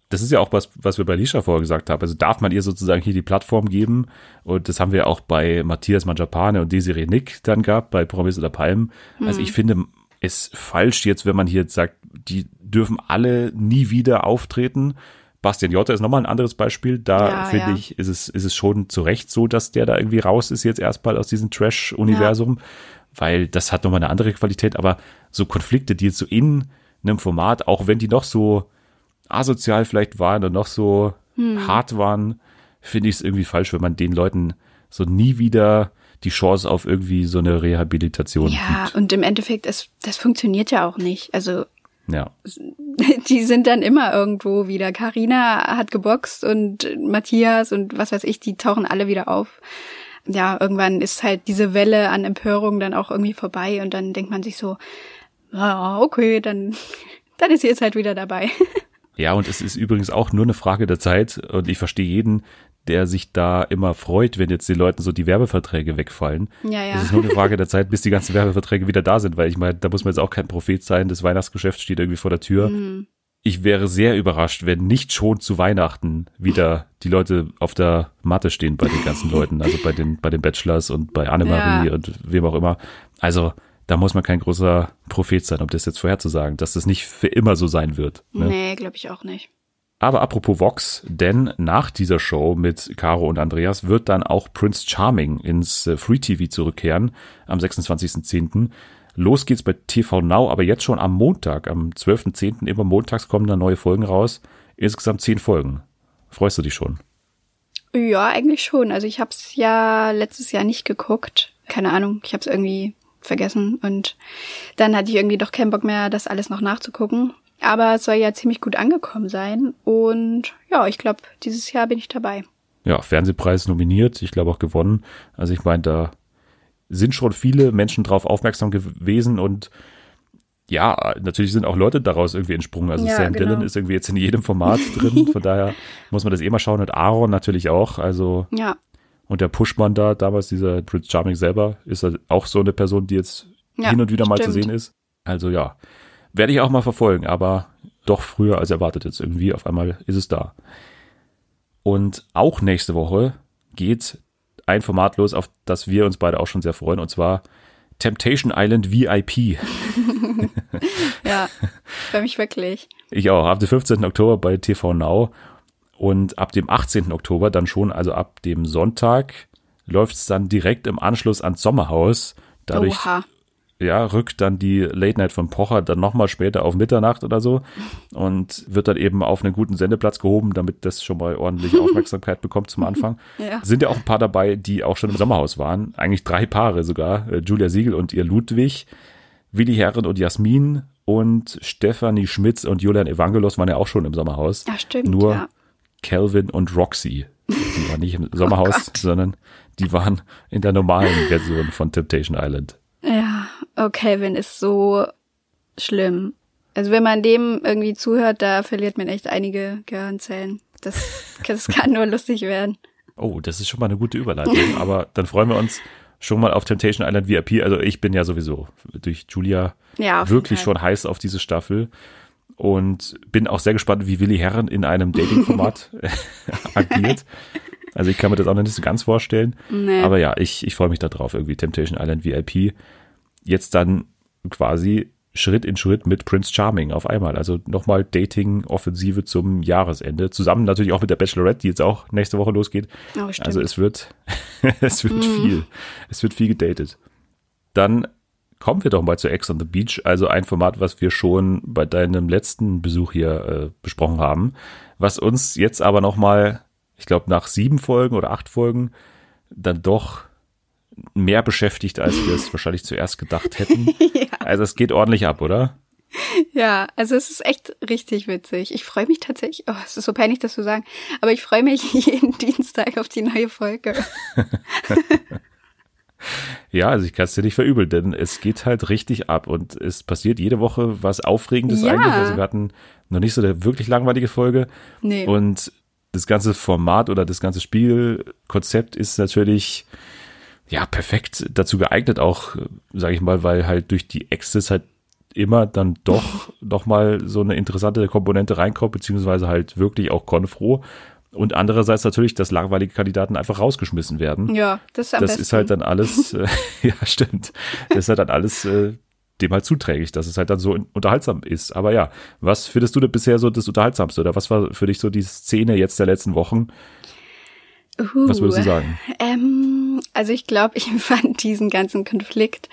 Das ist ja auch was, was wir bei Lisha vorher gesagt haben. Also darf man ihr sozusagen hier die Plattform geben. Und das haben wir auch bei Matthias Manjapane und Desiree Nick dann gehabt, bei Promis oder Palmen. Mhm. Also ich finde es falsch jetzt, wenn man hier jetzt sagt, die dürfen alle nie wieder auftreten. Bastian Jotta ist nochmal ein anderes Beispiel. Da ja, finde ja. ich, ist es, ist es schon zu Recht so, dass der da irgendwie raus ist jetzt erstmal aus diesem Trash-Universum. Ja weil das hat nochmal eine andere Qualität, aber so Konflikte, die jetzt so in einem Format, auch wenn die noch so asozial vielleicht waren und noch so hm. hart waren, finde ich es irgendwie falsch, wenn man den Leuten so nie wieder die Chance auf irgendwie so eine Rehabilitation Ja, gibt. und im Endeffekt, es, das funktioniert ja auch nicht. Also Ja. die sind dann immer irgendwo wieder. Karina hat geboxt und Matthias und was weiß ich, die tauchen alle wieder auf. Ja, irgendwann ist halt diese Welle an Empörung dann auch irgendwie vorbei und dann denkt man sich so, ah, okay, dann, dann ist sie jetzt halt wieder dabei. Ja, und es ist übrigens auch nur eine Frage der Zeit und ich verstehe jeden, der sich da immer freut, wenn jetzt den Leuten so die Werbeverträge wegfallen. Ja, ja. Es ist nur eine Frage der Zeit, bis die ganzen Werbeverträge wieder da sind, weil ich meine, da muss man jetzt auch kein Prophet sein, das Weihnachtsgeschäft steht irgendwie vor der Tür. Mhm. Ich wäre sehr überrascht, wenn nicht schon zu Weihnachten wieder die Leute auf der Matte stehen bei den ganzen Leuten, also bei den, bei den Bachelors und bei Annemarie Ja. und wem auch immer. Also, da muss man kein großer Prophet sein, um das jetzt vorherzusagen, dass das nicht für immer so sein wird. Ne? Nee, glaube ich auch nicht. Aber apropos Vox, denn nach dieser Show mit Caro und Andreas wird dann auch Prince Charming ins äh, Free TV zurückkehren am 26.10. Los geht's bei TV Now, aber jetzt schon am Montag, am 12.10. immer montags kommen dann neue Folgen raus. Insgesamt zehn Folgen. Freust du dich schon? Ja, eigentlich schon. Also ich habe es ja letztes Jahr nicht geguckt. Keine Ahnung, ich habe es irgendwie vergessen und dann hatte ich irgendwie doch keinen Bock mehr, das alles noch nachzugucken. Aber es soll ja ziemlich gut angekommen sein und ja, ich glaube, dieses Jahr bin ich dabei. Ja, Fernsehpreis nominiert, ich glaube auch gewonnen. Also ich meine, da sind schon viele Menschen drauf aufmerksam gewesen und ja, natürlich sind auch Leute daraus irgendwie entsprungen. Also Ja, Sam genau. Dillon ist irgendwie jetzt in jedem Format drin, von daher muss man das eh mal schauen und Aaron natürlich auch. Also Ja, und der Pushman da, damals dieser Prince Charming selber, ist halt auch so eine Person, die jetzt Ja, hin und wieder mal zu stimmt. sehen ist. Also ja, werde ich auch mal verfolgen, aber doch früher als erwartet jetzt irgendwie. Auf einmal ist es da. Und auch nächste Woche geht ein Format los, auf das wir uns beide auch schon sehr freuen, und zwar Temptation Island VIP. ja, freue mich wirklich. Ich auch. Ab dem 15. Oktober bei TV Now und ab dem 18. Oktober dann schon, also ab dem Sonntag, läuft es dann direkt im Anschluss ans Sommerhaus. Dadurch Oha. Ja, rückt dann die Late Night von Pocher dann nochmal später auf Mitternacht oder so und wird dann eben auf einen guten Sendeplatz gehoben, damit das schon mal ordentlich Aufmerksamkeit bekommt zum Anfang. Ja. Sind ja auch ein paar dabei, die auch schon im Sommerhaus waren. Eigentlich drei Paare sogar. Äh, Julia Siegel und ihr Ludwig, Willi Herren und Jasmin und Stefanie Schmitz und Julian Evangelos waren ja auch schon im Sommerhaus. Ja, stimmt. Nur ja. Calvin und Roxy. Die waren nicht im Sommerhaus, sondern die waren in der normalen Version von Temptation Island. Ja, oh, Calvin ist so schlimm. Also wenn man dem irgendwie zuhört, da verliert man echt einige Gehirnzellen. Das, das kann nur lustig werden. Oh, das ist schon mal eine gute Überleitung. Aber dann freuen wir uns schon mal auf Temptation Island VIP. Also ich bin ja sowieso durch Julia Ja, wirklich schon heiß auf diese Staffel und bin auch sehr gespannt, wie Willi Herren in einem Dating-Format agiert. Also ich kann mir das auch noch nicht so ganz vorstellen. Nee. Aber ja, ich, ich freue mich da drauf, irgendwie Temptation Island VIP. Jetzt dann quasi Schritt in Schritt mit Prince Charming auf einmal. Also nochmal Dating-Offensive zum Jahresende. Zusammen natürlich auch mit der Bachelorette, die jetzt auch nächste Woche losgeht. Oh. Also es wird, es wird viel. Es wird viel gedatet. Dann kommen wir doch mal zu Ex on the Beach, also ein Format, was wir schon bei deinem letzten Besuch hier äh, besprochen haben, was uns jetzt aber noch mal, ich glaube nach sieben Folgen oder acht Folgen dann doch mehr beschäftigt, als wir es wahrscheinlich zuerst gedacht hätten. Also es geht ordentlich ab, oder? Ja, also es ist echt richtig witzig. Ich freue mich tatsächlich, oh, es ist so peinlich, das zu sagen, aber ich freue mich jeden Dienstag auf die neue Folge. Ja, also ich kann es dir nicht verübeln, denn es geht halt richtig ab und es passiert jede Woche was Aufregendes Ja. eigentlich. Also wir hatten noch nicht so eine wirklich langweilige Folge. Nee. Und das ganze Format oder das ganze Spielkonzept ist natürlich ja perfekt dazu geeignet, auch, sage ich mal, weil halt durch die Exes halt immer dann doch noch mal so eine interessante Komponente reinkommt, beziehungsweise halt wirklich auch konfro. Und andererseits natürlich, dass langweilige Kandidaten einfach rausgeschmissen werden ja, das ist am das besten. ist halt dann alles, äh, ja, stimmt. Das ist halt dann alles äh, dem halt zuträglich, dass es halt dann so unterhaltsam ist. Aber ja, was findest du denn bisher so das Unterhaltsamste oder was war für dich so die Szene jetzt der letzten Wochen? Was würdest du sagen? Ähm, also ich glaube, ich fand diesen ganzen Konflikt,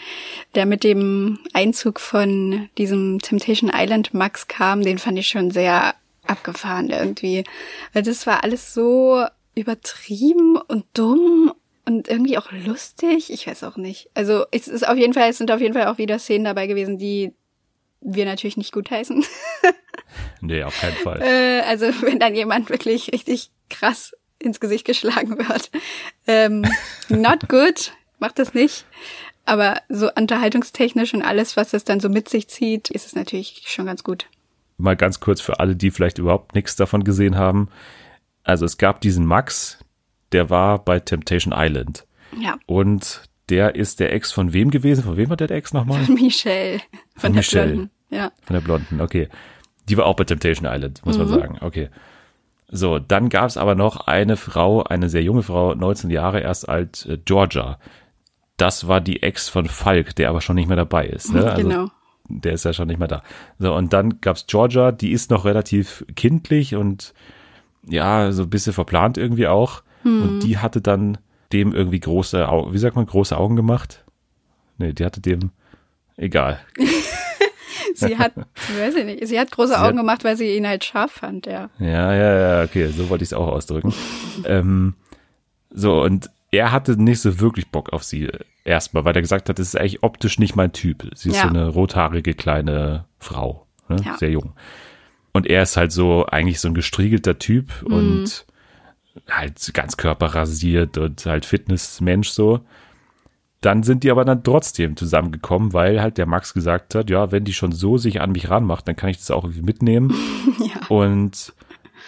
der mit dem Einzug von diesem Temptation Island Max kam, den fand ich schon sehr abgefahren irgendwie. Weil das war alles so übertrieben und dumm und irgendwie auch lustig. Ich weiß auch nicht. Also es ist auf jeden Fall, es sind auf jeden Fall auch wieder Szenen dabei gewesen, die wir natürlich nicht gutheißen. nee, auf keinen Fall. Äh, also wenn dann jemand wirklich richtig krass ins Gesicht geschlagen wird. Ähm, not good, macht das nicht. Aber so unterhaltungstechnisch und alles, was es dann so mit sich zieht, ist es natürlich schon ganz gut. Mal ganz kurz für alle, die vielleicht überhaupt nichts davon gesehen haben. Also es gab diesen Max, der war bei Temptation Island. Ja. Und der ist der Ex von wem gewesen? Von wem war der, der Ex nochmal? Von Michelle. Von, von Michelle. Blonden. Ja. Von der Blonden, okay. Die war auch bei Temptation Island, muss mhm. man sagen. Okay. So, dann gab es aber noch eine Frau, eine sehr junge Frau, 19 Jahre erst alt, äh, Georgia. Das war die Ex von Falk, der aber schon nicht mehr dabei ist. Ne? Also, genau. Der ist ja schon nicht mehr da. So, und dann gab's Georgia, die ist noch relativ kindlich und ja, so ein bisschen verplant irgendwie auch. Hm. Und die hatte dann dem irgendwie große Augen, wie sagt man, große Augen gemacht? Nee, die hatte dem, egal. sie hat, weiß ich nicht, sie hat große sie Augen hat, gemacht, weil sie ihn halt scharf fand, ja. Ja, ja, ja, okay, so wollte ich es auch ausdrücken. ähm, so, und er hatte nicht so wirklich Bock auf sie erstmal, weil er gesagt hat, das ist eigentlich optisch nicht mein Typ. Sie ist ja. so eine rothaarige kleine Frau, ne? ja. sehr jung. Und er ist halt so eigentlich so ein gestriegelter Typ mhm. und halt ganz körperrasiert und halt Fitnessmensch so. Dann sind die aber dann trotzdem zusammengekommen, weil halt der Max gesagt hat, ja, wenn die schon so sich an mich ranmacht, dann kann ich das auch irgendwie mitnehmen. ja. Und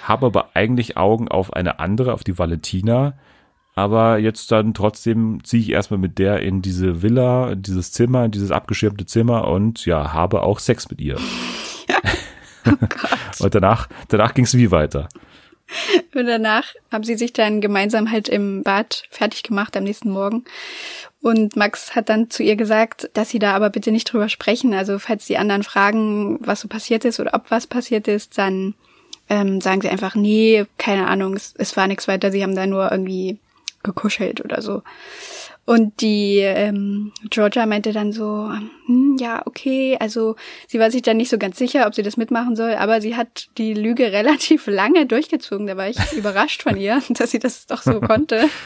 habe aber eigentlich Augen auf eine andere, auf die Valentina. Aber jetzt dann trotzdem ziehe ich erstmal mit der in diese Villa, in dieses Zimmer, in dieses abgeschirmte Zimmer und ja, habe auch Sex mit ihr. Ja. Oh und danach, danach ging es wie weiter. Und danach haben sie sich dann gemeinsam halt im Bad fertig gemacht am nächsten Morgen. Und Max hat dann zu ihr gesagt, dass sie da aber bitte nicht drüber sprechen. Also falls die anderen fragen, was so passiert ist oder ob was passiert ist, dann ähm, sagen sie einfach, nee, keine Ahnung, es, es war nichts weiter. Sie haben da nur irgendwie gekuschelt oder so. Und die ähm, Georgia meinte dann so, hm, ja, okay, also sie war sich dann nicht so ganz sicher, ob sie das mitmachen soll, aber sie hat die Lüge relativ lange durchgezogen. Da war ich überrascht von ihr, dass sie das doch so konnte.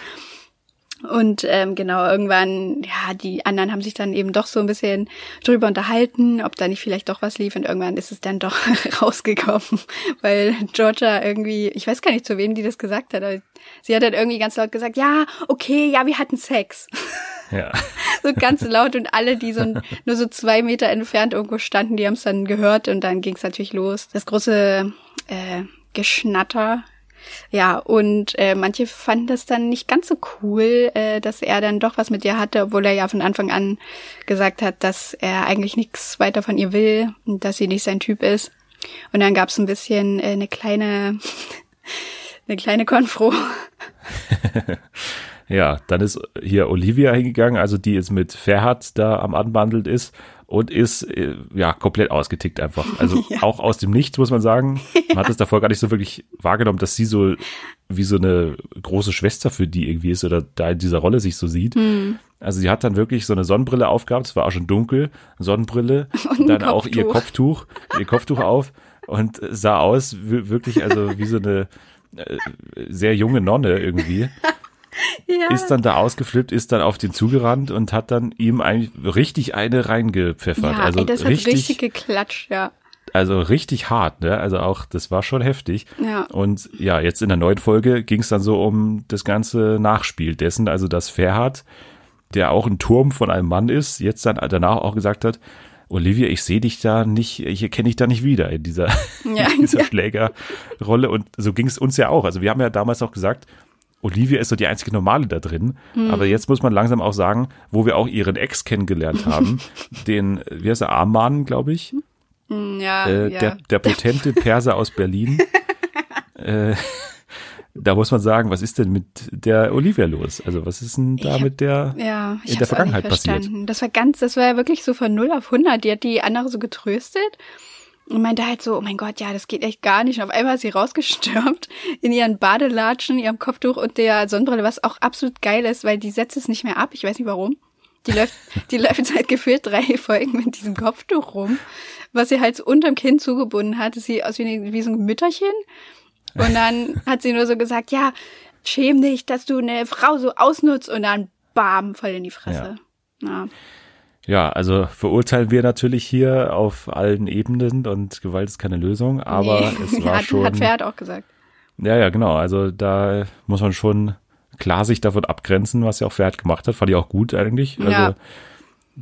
Und ähm, genau, irgendwann, ja, die anderen haben sich dann eben doch so ein bisschen drüber unterhalten, ob da nicht vielleicht doch was lief. Und irgendwann ist es dann doch rausgekommen, weil Georgia irgendwie, ich weiß gar nicht, zu wem die das gesagt hat, aber sie hat dann irgendwie ganz laut gesagt, ja, okay, ja, wir hatten Sex. Ja. so ganz laut und alle, die so nur so zwei Meter entfernt irgendwo standen, die haben es dann gehört und dann ging es natürlich los. Das große äh, Geschnatter ja, und äh, manche fanden das dann nicht ganz so cool, äh, dass er dann doch was mit ihr hatte, obwohl er ja von Anfang an gesagt hat, dass er eigentlich nichts weiter von ihr will und dass sie nicht sein Typ ist. Und dann gab es ein bisschen äh, eine kleine, eine kleine Konfro. ja, dann ist hier Olivia hingegangen, also die jetzt mit Ferhat da am Anbandelt ist und ist äh, ja komplett ausgetickt einfach. Also ja. auch aus dem Nichts muss man sagen. Man hat es davor gar nicht so wirklich wahrgenommen, dass sie so wie so eine große Schwester für die irgendwie ist oder da in dieser Rolle sich so sieht. Mhm. Also sie hat dann wirklich so eine Sonnenbrille aufgehabt, es war auch schon dunkel, Sonnenbrille, und dann Kopftuch. auch ihr Kopftuch, ihr Kopftuch auf und sah aus wirklich also wie so eine äh, sehr junge Nonne irgendwie ja. ist dann da ausgeflippt, ist dann auf den zugerannt und hat dann ihm eigentlich richtig eine reingepfeffert. Ja, also ey, das richtig, hat richtig geklatscht, ja. Also richtig hart, ne? Also auch, das war schon heftig. Ja. Und ja, jetzt in der neuen Folge ging es dann so um das ganze Nachspiel dessen, also dass Ferhat, der auch ein Turm von einem Mann ist, jetzt dann danach auch gesagt hat, Olivia, ich sehe dich da nicht, ich erkenne dich da nicht wieder in dieser, ja, in dieser ja. Schlägerrolle. Und so ging es uns ja auch. Also wir haben ja damals auch gesagt, Olivia ist so die einzige Normale da drin. Mhm. Aber jetzt muss man langsam auch sagen, wo wir auch ihren Ex kennengelernt haben, den, wie heißt er, Arman, glaube ich. Hm, ja, äh, ja. Der, der potente Perser aus Berlin. äh, da muss man sagen, was ist denn mit der Olivia los? Also was ist denn da hab, mit der ja, in der Vergangenheit passiert? Das war ganz, das war ja wirklich so von 0 auf 100. Die hat die andere so getröstet und meinte halt so, oh mein Gott, ja, das geht echt gar nicht. Und auf einmal ist sie rausgestürmt in ihren Badelatschen, ihrem Kopftuch und der Sonnenbrille, was auch absolut geil ist, weil die setzt es nicht mehr ab. Ich weiß nicht warum. Die läuft, die läuft seit gefühlt drei Folgen mit diesem Kopftuch rum, was sie halt so unterm Kinn zugebunden hat. Das sieht aus wie, eine, wie so ein Mütterchen. Und dann hat sie nur so gesagt, ja, schäm dich, dass du eine Frau so ausnutzt und dann bam, voll in die Fresse. Ja. ja. Ja, also verurteilen wir natürlich hier auf allen Ebenen und Gewalt ist keine Lösung, aber nee. es war hat, schon. Hat Pferd auch gesagt. Ja, ja, genau. Also da muss man schon klar sich davon abgrenzen, was er auch Pferd gemacht hat. Fand ich auch gut eigentlich. Also ja.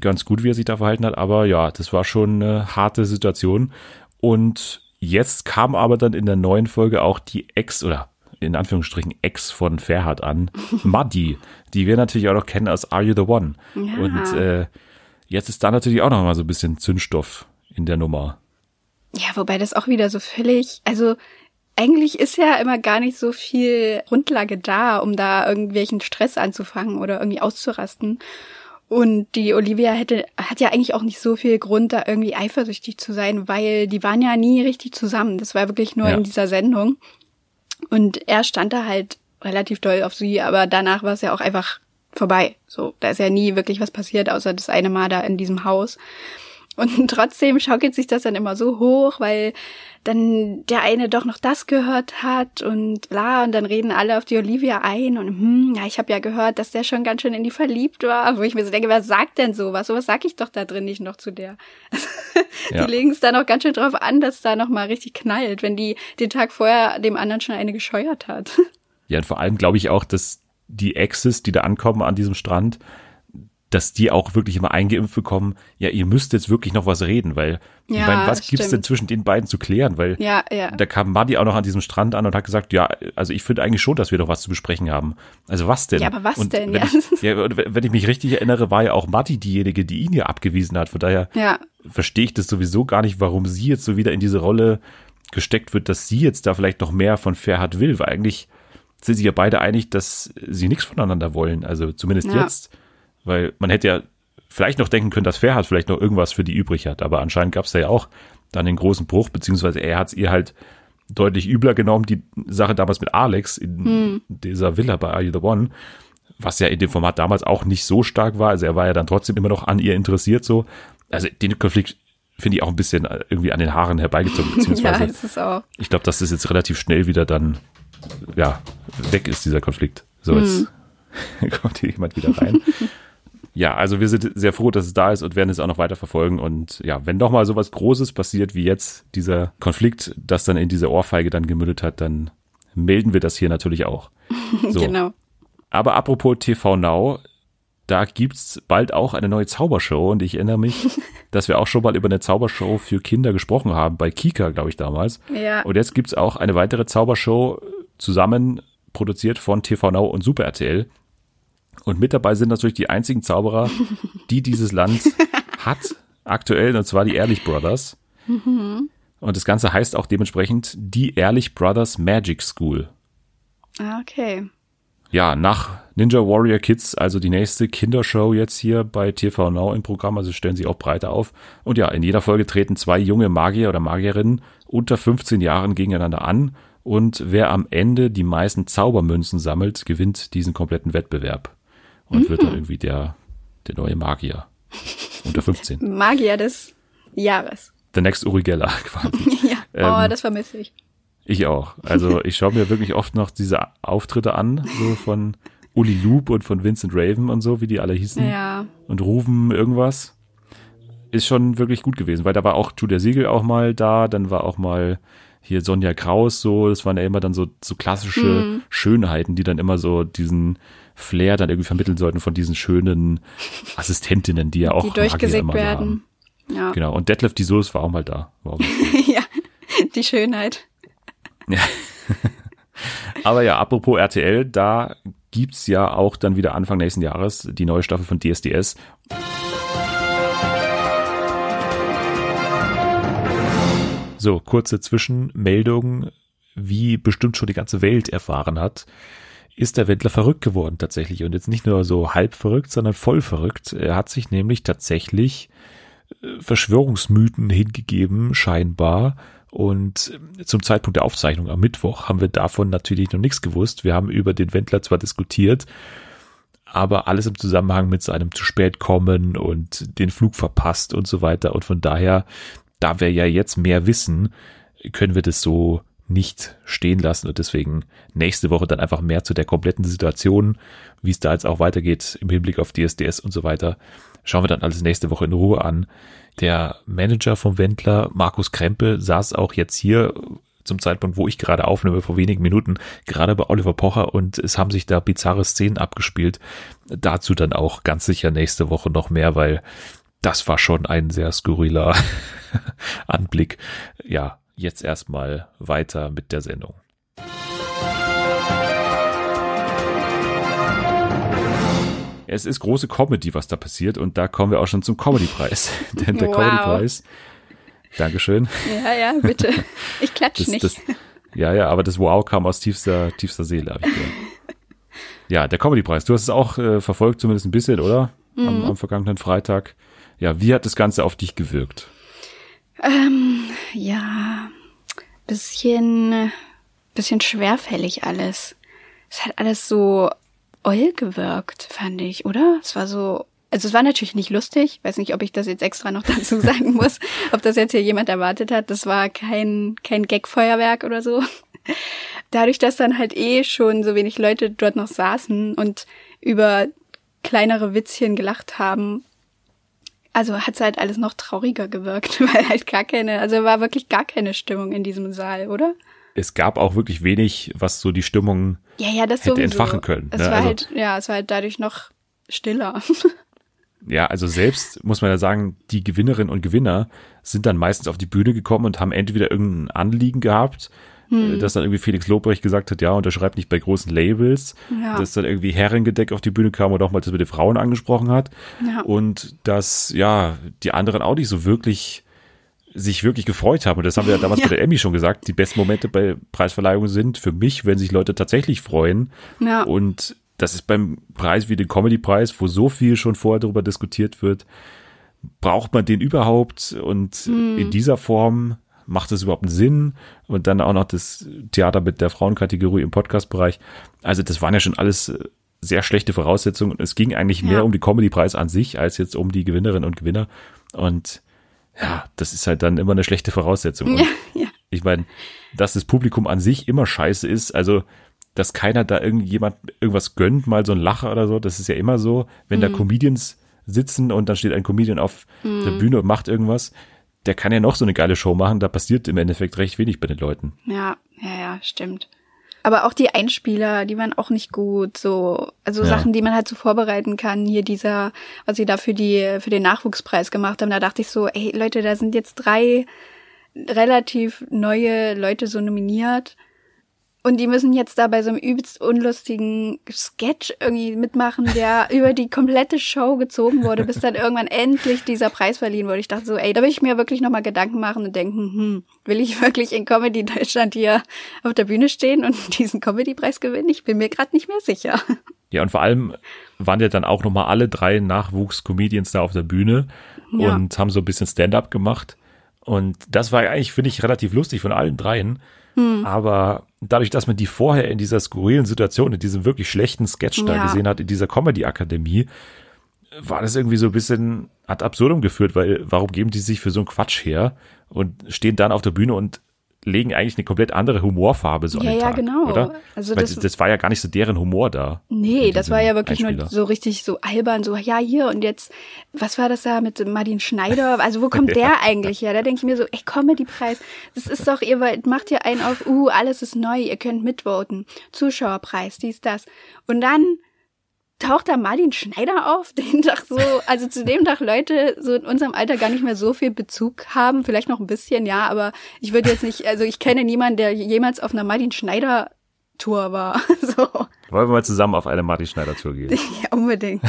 ganz gut, wie er sich da verhalten hat. Aber ja, das war schon eine harte Situation. Und jetzt kam aber dann in der neuen Folge auch die Ex oder in Anführungsstrichen Ex von Ferhat an, Muddy, die wir natürlich auch noch kennen als Are You the One? Ja. Und äh, Jetzt ist da natürlich auch noch mal so ein bisschen Zündstoff in der Nummer. Ja, wobei das auch wieder so völlig, also eigentlich ist ja immer gar nicht so viel Grundlage da, um da irgendwelchen Stress anzufangen oder irgendwie auszurasten. Und die Olivia hätte, hat ja eigentlich auch nicht so viel Grund, da irgendwie eifersüchtig zu sein, weil die waren ja nie richtig zusammen. Das war wirklich nur ja. in dieser Sendung. Und er stand da halt relativ doll auf sie, aber danach war es ja auch einfach vorbei. So, da ist ja nie wirklich was passiert, außer das eine Mal da in diesem Haus. Und trotzdem schaukelt sich das dann immer so hoch, weil dann der eine doch noch das gehört hat und bla, und dann reden alle auf die Olivia ein und hm, ja, ich habe ja gehört, dass der schon ganz schön in die verliebt war, wo ich mir so denke, wer sagt denn sowas? Sowas sag ich doch da drin nicht noch zu der. die ja. legen es dann auch ganz schön drauf an, dass da noch mal richtig knallt, wenn die den Tag vorher dem anderen schon eine gescheuert hat. Ja, und vor allem glaube ich auch, dass die Exes, die da ankommen an diesem Strand, dass die auch wirklich immer eingeimpft bekommen, ja, ihr müsst jetzt wirklich noch was reden, weil, ja, ich meine, was stimmt. gibt's denn zwischen den beiden zu klären? Weil ja, ja. da kam Buddy auch noch an diesem Strand an und hat gesagt, ja, also ich finde eigentlich schon, dass wir doch was zu besprechen haben. Also was denn? Ja, aber was und denn? Wenn ja. Ich, ja, wenn ich mich richtig erinnere, war ja auch Buddy diejenige, die ihn ja abgewiesen hat. Von daher ja. verstehe ich das sowieso gar nicht, warum sie jetzt so wieder in diese Rolle gesteckt wird, dass sie jetzt da vielleicht noch mehr von Ferhat will, weil eigentlich sind sich ja beide einig, dass sie nichts voneinander wollen. Also zumindest ja. jetzt. Weil man hätte ja vielleicht noch denken können, dass Ferhat vielleicht noch irgendwas für die übrig hat. Aber anscheinend gab es da ja auch dann den großen Bruch, beziehungsweise er hat es ihr halt deutlich übler genommen, die Sache damals mit Alex in hm. dieser Villa bei Are You the One, was ja in dem Format damals auch nicht so stark war. Also er war ja dann trotzdem immer noch an ihr interessiert so. Also den Konflikt finde ich auch ein bisschen irgendwie an den Haaren herbeigezogen, beziehungsweise ja, ist es auch. ich glaube, dass das jetzt relativ schnell wieder dann ja, weg ist dieser Konflikt. So, jetzt hm. kommt hier jemand wieder rein. ja, also wir sind sehr froh, dass es da ist und werden es auch noch weiter verfolgen. Und ja, wenn doch mal sowas Großes passiert wie jetzt dieser Konflikt, das dann in diese Ohrfeige dann gemündet hat, dann melden wir das hier natürlich auch. So. genau. Aber apropos TV Now, da gibt's bald auch eine neue Zaubershow und ich erinnere mich, dass wir auch schon mal über eine Zaubershow für Kinder gesprochen haben, bei Kika, glaube ich, damals. Ja. Und jetzt gibt's auch eine weitere Zaubershow zusammen produziert von TV Now und Super RTL. Und mit dabei sind natürlich die einzigen Zauberer, die dieses Land hat, aktuell, und zwar die Ehrlich Brothers. Mhm. Und das Ganze heißt auch dementsprechend die Ehrlich Brothers Magic School. Ah, okay. Ja, nach Ninja Warrior Kids, also die nächste Kindershow jetzt hier bei TV Now im Programm, also stellen sie auch breiter auf. Und ja, in jeder Folge treten zwei junge Magier oder Magierinnen unter 15 Jahren gegeneinander an und wer am Ende die meisten Zaubermünzen sammelt, gewinnt diesen kompletten Wettbewerb und mhm. wird dann irgendwie der, der neue Magier unter 15. Magier des Jahres. Der Next Uri Geller quasi. ja, oh, ähm, das vermisse ich. Ich auch. Also ich schaue mir wirklich oft noch diese Auftritte an, so von Uli Loop und von Vincent Raven und so, wie die alle hießen. Ja. Und Rufen irgendwas. Ist schon wirklich gut gewesen, weil da war auch Julia Siegel auch mal da, dann war auch mal hier Sonja Kraus so, das waren ja immer dann so, so klassische mhm. Schönheiten, die dann immer so diesen Flair dann irgendwie vermitteln sollten von diesen schönen Assistentinnen, die ja auch die durchgesägt werden. Haben. Ja. Genau. Und Detlef die Soos war auch mal da. ja, die Schönheit. Ja. Aber ja, apropos RTL, da gibt's ja auch dann wieder Anfang nächsten Jahres die neue Staffel von DSDS. So, kurze Zwischenmeldung, wie bestimmt schon die ganze Welt erfahren hat, ist der Wendler verrückt geworden tatsächlich. Und jetzt nicht nur so halb verrückt, sondern voll verrückt. Er hat sich nämlich tatsächlich äh, Verschwörungsmythen hingegeben, scheinbar. Und zum Zeitpunkt der Aufzeichnung am Mittwoch haben wir davon natürlich noch nichts gewusst. Wir haben über den Wendler zwar diskutiert, aber alles im Zusammenhang mit seinem zu spät kommen und den Flug verpasst und so weiter. Und von daher da wir ja jetzt mehr wissen, können wir das so nicht stehen lassen und deswegen nächste Woche dann einfach mehr zu der kompletten Situation, wie es da jetzt auch weitergeht im Hinblick auf DSDS und so weiter. Schauen wir dann alles nächste Woche in Ruhe an. Der Manager vom Wendler, Markus Krempe, saß auch jetzt hier zum Zeitpunkt, wo ich gerade aufnehme, vor wenigen Minuten, gerade bei Oliver Pocher und es haben sich da bizarre Szenen abgespielt. Dazu dann auch ganz sicher nächste Woche noch mehr, weil das war schon ein sehr skurriler Anblick. Ja, jetzt erstmal weiter mit der Sendung. Es ist große Comedy, was da passiert, und da kommen wir auch schon zum Comedy-Preis. Denn der wow. Comedy-Preis Dankeschön. Ja, ja, bitte. Ich klatsche nicht. Das, ja, ja, aber das Wow kam aus tiefster, tiefster Seele, habe ich gehört. Ja, der Comedy-Preis. Du hast es auch äh, verfolgt, zumindest ein bisschen, oder? Mhm. Am, am, vergangenen Freitag. Ja, wie hat das Ganze auf dich gewirkt? Ähm, ja, bisschen, bisschen schwerfällig alles. Es hat alles so oll gewirkt, fand ich, oder? Es war so also es war natürlich nicht lustig, weiß nicht, ob ich das jetzt extra noch dazu sagen muss, ob das jetzt hier jemand erwartet hat. Das war kein, kein Gag-Feuerwerk oder so. Dadurch, dass dann halt eh schon so wenig Leute dort noch saßen und über kleinere Witzchen gelacht haben, also hat's halt alles noch trauriger gewirkt, weil halt gar keine, also war wirklich gar keine Stimmung in diesem Saal, oder? Es gab auch wirklich wenig, was so die Stimmung ja, ja, das hätte sowieso. entfachen können. Es ne? war also, halt, ja, es war halt dadurch noch stiller. ja, also selbst muss man ja sagen, die Gewinnerinnen und Gewinner sind dann meistens auf die Bühne gekommen und haben entweder irgendein Anliegen gehabt, hm. dass dann irgendwie Felix Lobrecht gesagt hat, ja, unterschreibt nicht bei großen Labels, ja. dass dann irgendwie Herrengedeck auf die Bühne kam und auch mal das mit den Frauen angesprochen hat ja. und dass, ja, die anderen auch nicht so wirklich sich wirklich gefreut haben. Und das haben wir ja damals ja. bei der Emmy schon gesagt. Die besten Momente bei Preisverleihungen sind für mich, wenn sich Leute tatsächlich freuen. Ja. Und das ist beim Preis wie den Comedy-Preis, wo so viel schon vorher darüber diskutiert wird, braucht man den überhaupt? Und hm. in dieser Form macht es überhaupt einen Sinn? Und dann auch noch das Theater mit der Frauenkategorie im Podcast-Bereich. Also das waren ja schon alles äh, sehr schlechte Voraussetzungen. Und es ging eigentlich ja. mehr um die Comedy-Preis an sich, als jetzt um die Gewinnerinnen und Gewinner. Und ja, das ist halt dann immer eine schlechte Voraussetzung. Ja, ja. Ich meine, dass das Publikum an sich immer scheiße ist, also dass keiner da irgendjemand irgendwas gönnt, mal so ein Lacher oder so. Das ist ja immer so, wenn mhm. da Comedians sitzen und dann steht ein Comedian auf mhm. der Bühne und macht irgendwas. Der kann ja noch so eine geile Show machen, da passiert im Endeffekt recht wenig bei den Leuten. Ja, ja, ja, stimmt. Aber auch die Einspieler, die waren auch nicht gut, so, also ja. Sachen, die man halt so vorbereiten kann. Hier dieser, was sie da für die, für den Nachwuchspreis gemacht haben, da dachte ich so, ey Leute, da sind jetzt drei relativ neue Leute so nominiert und die müssen jetzt da bei so einem übelst unlustigen Sketch irgendwie mitmachen, der über die komplette Show gezogen wurde, bis dann irgendwann endlich dieser Preis verliehen wurde. Ich dachte so, ey, da will ich mir wirklich nochmal Gedanken machen und denken, hm, will ich wirklich in Comedy Deutschland hier auf der Bühne stehen und diesen Comedy-Preis gewinnen? Ich bin mir gerade nicht mehr sicher. Ja, und vor allem waren ja dann auch nochmal alle drei Nachwuchs-Comedians da auf der Bühne ja. und haben so ein bisschen Stand-up gemacht. Und das war eigentlich, finde ich, relativ lustig von allen dreien. Hm. Aber dadurch, dass man die vorher in dieser skurrilen Situation, in diesem wirklich schlechten Sketch da gesehen hat, in dieser Comedy-Akademie, war das irgendwie so ein bisschen ad absurdum geführt, weil warum geben die sich für so einen Quatsch her und stehen dann auf der Bühne und legen eigentlich eine komplett andere Humorfarbe so ja, an den ja, Tag, genau. oder? Also Weil das, das war ja gar nicht so deren Humor da. Nee, das war ja wirklich Einspieler. nur so richtig so albern, so ja hier und jetzt, was war das da mit Martin Schneider? Also wo kommt ja. der eigentlich her? Da denke ich mir so, ey, Comedy-Preis, das ist doch, ihr macht ja einen auf, uh, alles ist neu, ihr könnt mitvoten, Zuschauerpreis, dies, das. Und dann taucht da Martin Schneider auf, den Tag so, also zu dem Tag Leute so in unserem Alter gar nicht mehr so viel Bezug haben, vielleicht noch ein bisschen, ja, aber ich würde jetzt nicht, also ich kenne niemanden, der jemals auf einer Martin Schneider Tour war. So. Wollen wir mal zusammen auf eine Martin Schneider Tour gehen? Ja, unbedingt.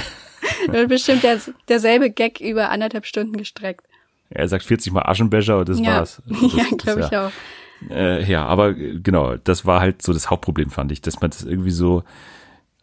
Wird bestimmt der, derselbe Gag über anderthalb Stunden gestreckt. Er sagt 40 mal Aschenbecher und das ja. war's. Das, ja, glaube ich auch. Äh, ja, aber genau, das war halt so das Hauptproblem, fand ich, dass man das irgendwie so,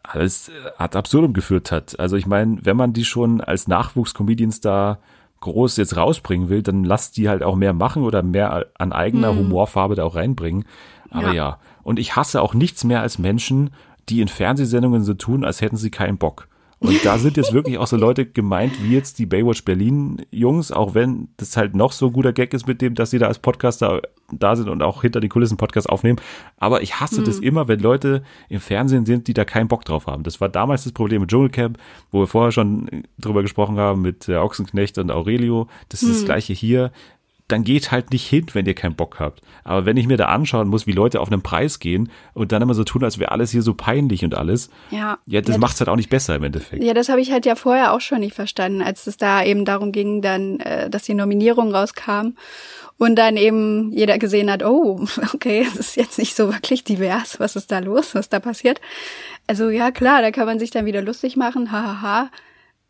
alles ad absurdum geführt hat. Also ich meine, wenn man die schon als Nachwuchs-Comedians da groß jetzt rausbringen will, dann lasst die halt auch mehr machen oder mehr an eigener mhm. Humorfarbe da auch reinbringen. Aber ja. ja. Und ich hasse auch nichts mehr als Menschen, die in Fernsehsendungen so tun, als hätten sie keinen Bock. Und da sind jetzt wirklich auch so Leute gemeint, wie jetzt die Baywatch Berlin Jungs, auch wenn das halt noch so guter Gag ist mit dem, dass sie da als Podcaster da sind und auch hinter den Kulissen Podcast aufnehmen. Aber ich hasse mhm. das immer, wenn Leute im Fernsehen sind, die da keinen Bock drauf haben. Das war damals das Problem mit Dschungelcamp, wo wir vorher schon drüber gesprochen haben mit äh, Ochsenknecht und Aurelio. Das ist mhm. das gleiche hier dann geht halt nicht hin, wenn ihr keinen Bock habt. Aber wenn ich mir da anschauen muss, wie Leute auf einen Preis gehen und dann immer so tun, als wäre alles hier so peinlich und alles, ja, ja das ja, macht's halt auch nicht besser im Endeffekt. Ja, das habe ich halt ja vorher auch schon nicht verstanden, als es da eben darum ging, dann, äh, dass die Nominierung rauskam und dann eben jeder gesehen hat, oh, okay, es ist jetzt nicht so wirklich divers, was ist da los, was da passiert. Also ja, klar, da kann man sich dann wieder lustig machen, hahaha. Ha, ha.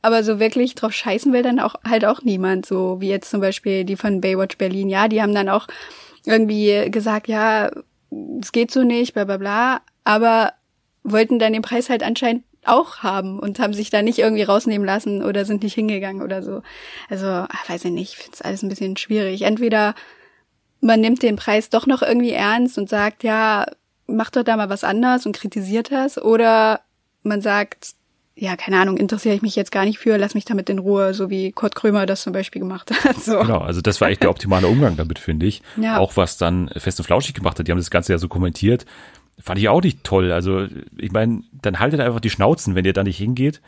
Aber so wirklich drauf scheißen will dann auch halt auch niemand, so wie jetzt zum Beispiel die von Baywatch Berlin. Ja, die haben dann auch irgendwie gesagt, ja, es geht so nicht, bla bla bla, aber wollten dann den Preis halt anscheinend auch haben und haben sich da nicht irgendwie rausnehmen lassen oder sind nicht hingegangen oder so. Also, ach, weiß ich nicht, ich finde es alles ein bisschen schwierig. Entweder man nimmt den Preis doch noch irgendwie ernst und sagt, ja, mach doch da mal was anders und kritisiert das, oder man sagt, ja, keine Ahnung, interessiere ich mich jetzt gar nicht für, lass mich damit in Ruhe, so wie Kurt Krömer das zum Beispiel gemacht hat. So. Genau, also das war echt der optimale Umgang damit, finde ich. Ja. Auch was dann Fest und Flauschig gemacht hat, die haben das Ganze ja so kommentiert, fand ich auch nicht toll. Also ich meine, dann haltet einfach die Schnauzen, wenn ihr da nicht hingeht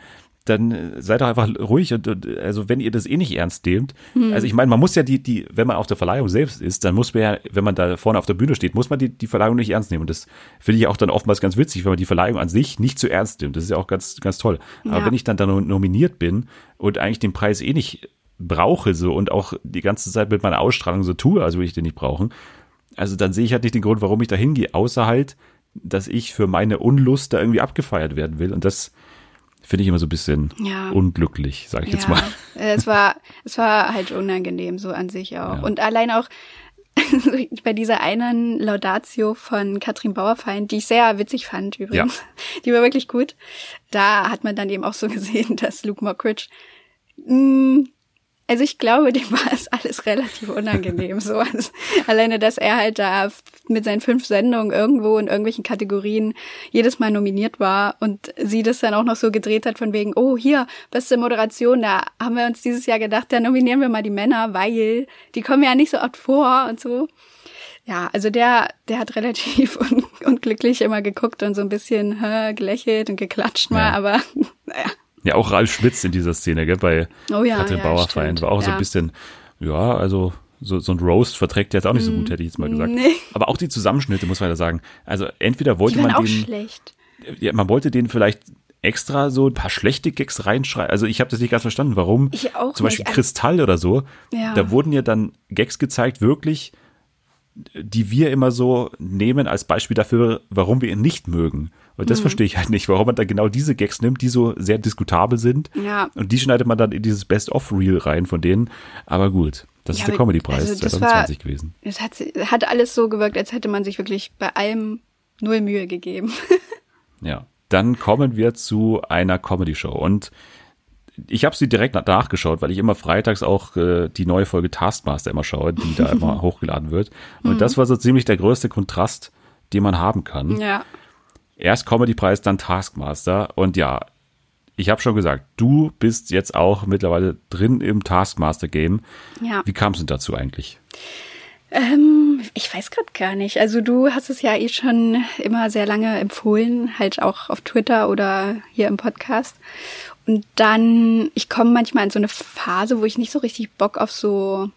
dann äh, seid doch einfach ruhig und, und also wenn ihr das eh nicht ernst nehmt. Hm. Also ich meine, man muss ja die, die, wenn man auf der Verleihung selbst ist, dann muss man ja, wenn man da vorne auf der Bühne steht, muss man die, die Verleihung nicht ernst nehmen. Und das finde ich auch dann oftmals ganz witzig, wenn man die Verleihung an sich nicht zu ernst nimmt. Das ist ja auch ganz, ganz toll. Ja. Aber wenn ich dann da nominiert bin und eigentlich den Preis eh nicht brauche so und auch die ganze Zeit mit meiner Ausstrahlung so tue, also will ich den nicht brauchen, also dann sehe ich halt nicht den Grund, warum ich da hingehe, außer halt, dass ich für meine Unlust da irgendwie abgefeiert werden will. Und das, finde ich immer so ein bisschen ja. unglücklich, sage ich ja. jetzt mal. Es war, es war halt unangenehm so an sich auch. Ja. Und allein auch bei dieser einen Laudatio von Katrin Bauerfeind, die ich sehr witzig fand übrigens, die war wirklich gut. Da hat man dann eben auch so gesehen, dass Luke Mockridge mh, mm, also ich glaube, dem war es alles relativ unangenehm. so also alleine, dass er halt da mit seinen fünf Sendungen irgendwo in irgendwelchen Kategorien jedes Mal nominiert war und sie das dann auch noch so gedreht hat von wegen, oh hier beste Moderation, da haben wir uns dieses Jahr gedacht, da nominieren wir mal die Männer, weil die kommen ja nicht so oft vor und so. Ja, also der, der hat relativ un unglücklich immer geguckt und so ein bisschen hä, gelächelt und geklatscht mal, ja. aber naja. Ja, auch Ralf Schmitz in dieser Szene, gell, bei oh ja, Katrin ja, Bauerfeind. War auch ja. so ein bisschen, ja, also so, so ein Roast verträgt jetzt auch nicht so gut, mm, hätte ich jetzt mal gesagt. Nee. Aber auch die Zusammenschnitte, muss man ja sagen. Also entweder wollte die man auch den. Schlecht. Ja, man wollte den vielleicht extra so ein paar schlechte Gags reinschreiben. Also ich habe das nicht ganz verstanden, warum. Ich auch Zum Beispiel nicht. Kristall oder so. Ja. Da wurden ja dann Gags gezeigt, wirklich, die wir immer so nehmen als Beispiel dafür, warum wir ihn nicht mögen. Und das hm. verstehe ich halt nicht, warum man da genau diese Gags nimmt, die so sehr diskutabel sind. Ja. Und die schneidet man dann in dieses Best-of-Reel rein von denen. Aber gut, das ja, ist der Comedy-Preis also 2020 war, gewesen. Es hat, hat alles so gewirkt, als hätte man sich wirklich bei allem null Mühe gegeben. ja. Dann kommen wir zu einer Comedy-Show. Und ich habe sie direkt nachgeschaut, weil ich immer freitags auch äh, die neue Folge Taskmaster immer schaue, die da immer hochgeladen wird. Und mhm. das war so ziemlich der größte Kontrast, den man haben kann. Ja. Erst Comedy-Preis, dann Taskmaster. Und ja, ich habe schon gesagt, du bist jetzt auch mittlerweile drin im Taskmaster-Game. Ja. Wie kam es denn dazu eigentlich? Ähm, ich weiß gerade gar nicht. Also du hast es ja eh schon immer sehr lange empfohlen, halt auch auf Twitter oder hier im Podcast. Und dann, ich komme manchmal in so eine Phase, wo ich nicht so richtig Bock auf so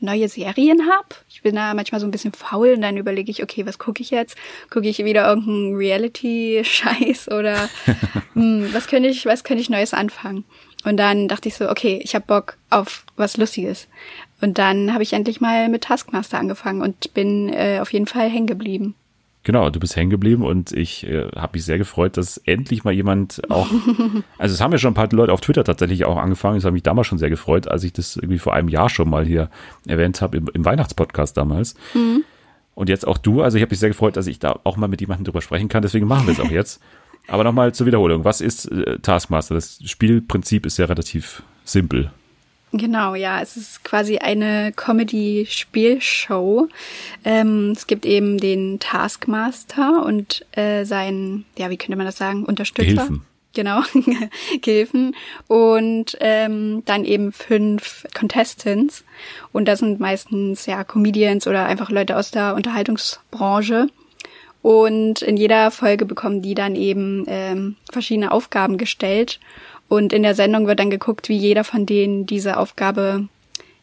neue Serien habe. Ich bin da manchmal so ein bisschen faul und dann überlege ich, okay, was gucke ich jetzt? Gucke ich wieder irgendeinen Reality-Scheiß oder hm, was könnte ich, was könnte ich Neues anfangen? Und dann dachte ich so, okay, ich habe Bock auf was Lustiges. Und dann habe ich endlich mal mit Taskmaster angefangen und bin äh, auf jeden Fall hängen geblieben. Genau, du bist hängen geblieben und ich äh, habe mich sehr gefreut, dass endlich mal jemand auch, also es haben ja schon ein paar Leute auf Twitter tatsächlich auch angefangen, das hat mich damals schon sehr gefreut, als ich das irgendwie vor einem Jahr schon mal hier erwähnt habe, im, im Weihnachtspodcast damals. Mhm. Und jetzt auch du, also ich habe mich sehr gefreut, dass ich da auch mal mit jemandem drüber sprechen kann, deswegen machen wir es auch jetzt. Aber nochmal zur Wiederholung, was ist äh, Taskmaster? Das Spielprinzip ist ja relativ simpel. Genau, ja, es ist quasi eine Comedy-Spielshow. Ähm, es gibt eben den Taskmaster und äh, seinen, ja, wie könnte man das sagen, Unterstützer. Gehilfen. genau, Gehilfen und ähm, dann eben fünf Contestants und das sind meistens ja Comedians oder einfach Leute aus der Unterhaltungsbranche und in jeder Folge bekommen die dann eben ähm, verschiedene Aufgaben gestellt und in der Sendung wird dann geguckt, wie jeder von denen diese Aufgabe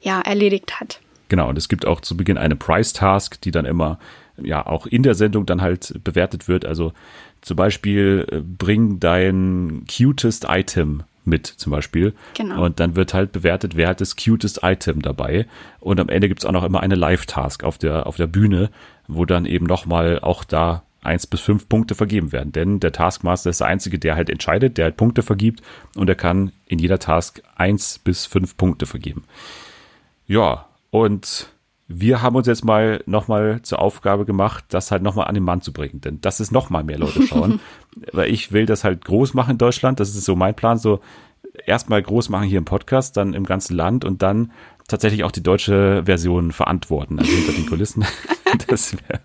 ja erledigt hat. Genau, und es gibt auch zu Beginn eine Price Task, die dann immer ja auch in der Sendung dann halt bewertet wird. Also zum Beispiel äh, bring dein cutest Item mit zum Beispiel. Genau. Und dann wird halt bewertet, wer hat das cutest Item dabei. Und am Ende gibt's auch noch immer eine Live-Task auf der, auf der Bühne, wo dann eben nochmal auch da eins bis fünf Punkte vergeben werden. Denn der Taskmaster ist der Einzige, der halt entscheidet, der halt Punkte vergibt und er kann in jeder Task eins bis fünf Punkte vergeben. Ja, und wir haben uns jetzt mal nochmal zur Aufgabe gemacht, das halt nochmal an den Mann zu bringen. Denn das ist nochmal mehr Leute schauen. Weil ich will das halt groß machen in Deutschland. Das ist so mein Plan. So erstmal groß machen hier im Podcast, dann im ganzen Land und dann tatsächlich auch die deutsche Version verantworten, also hinter den Kulissen. das wäre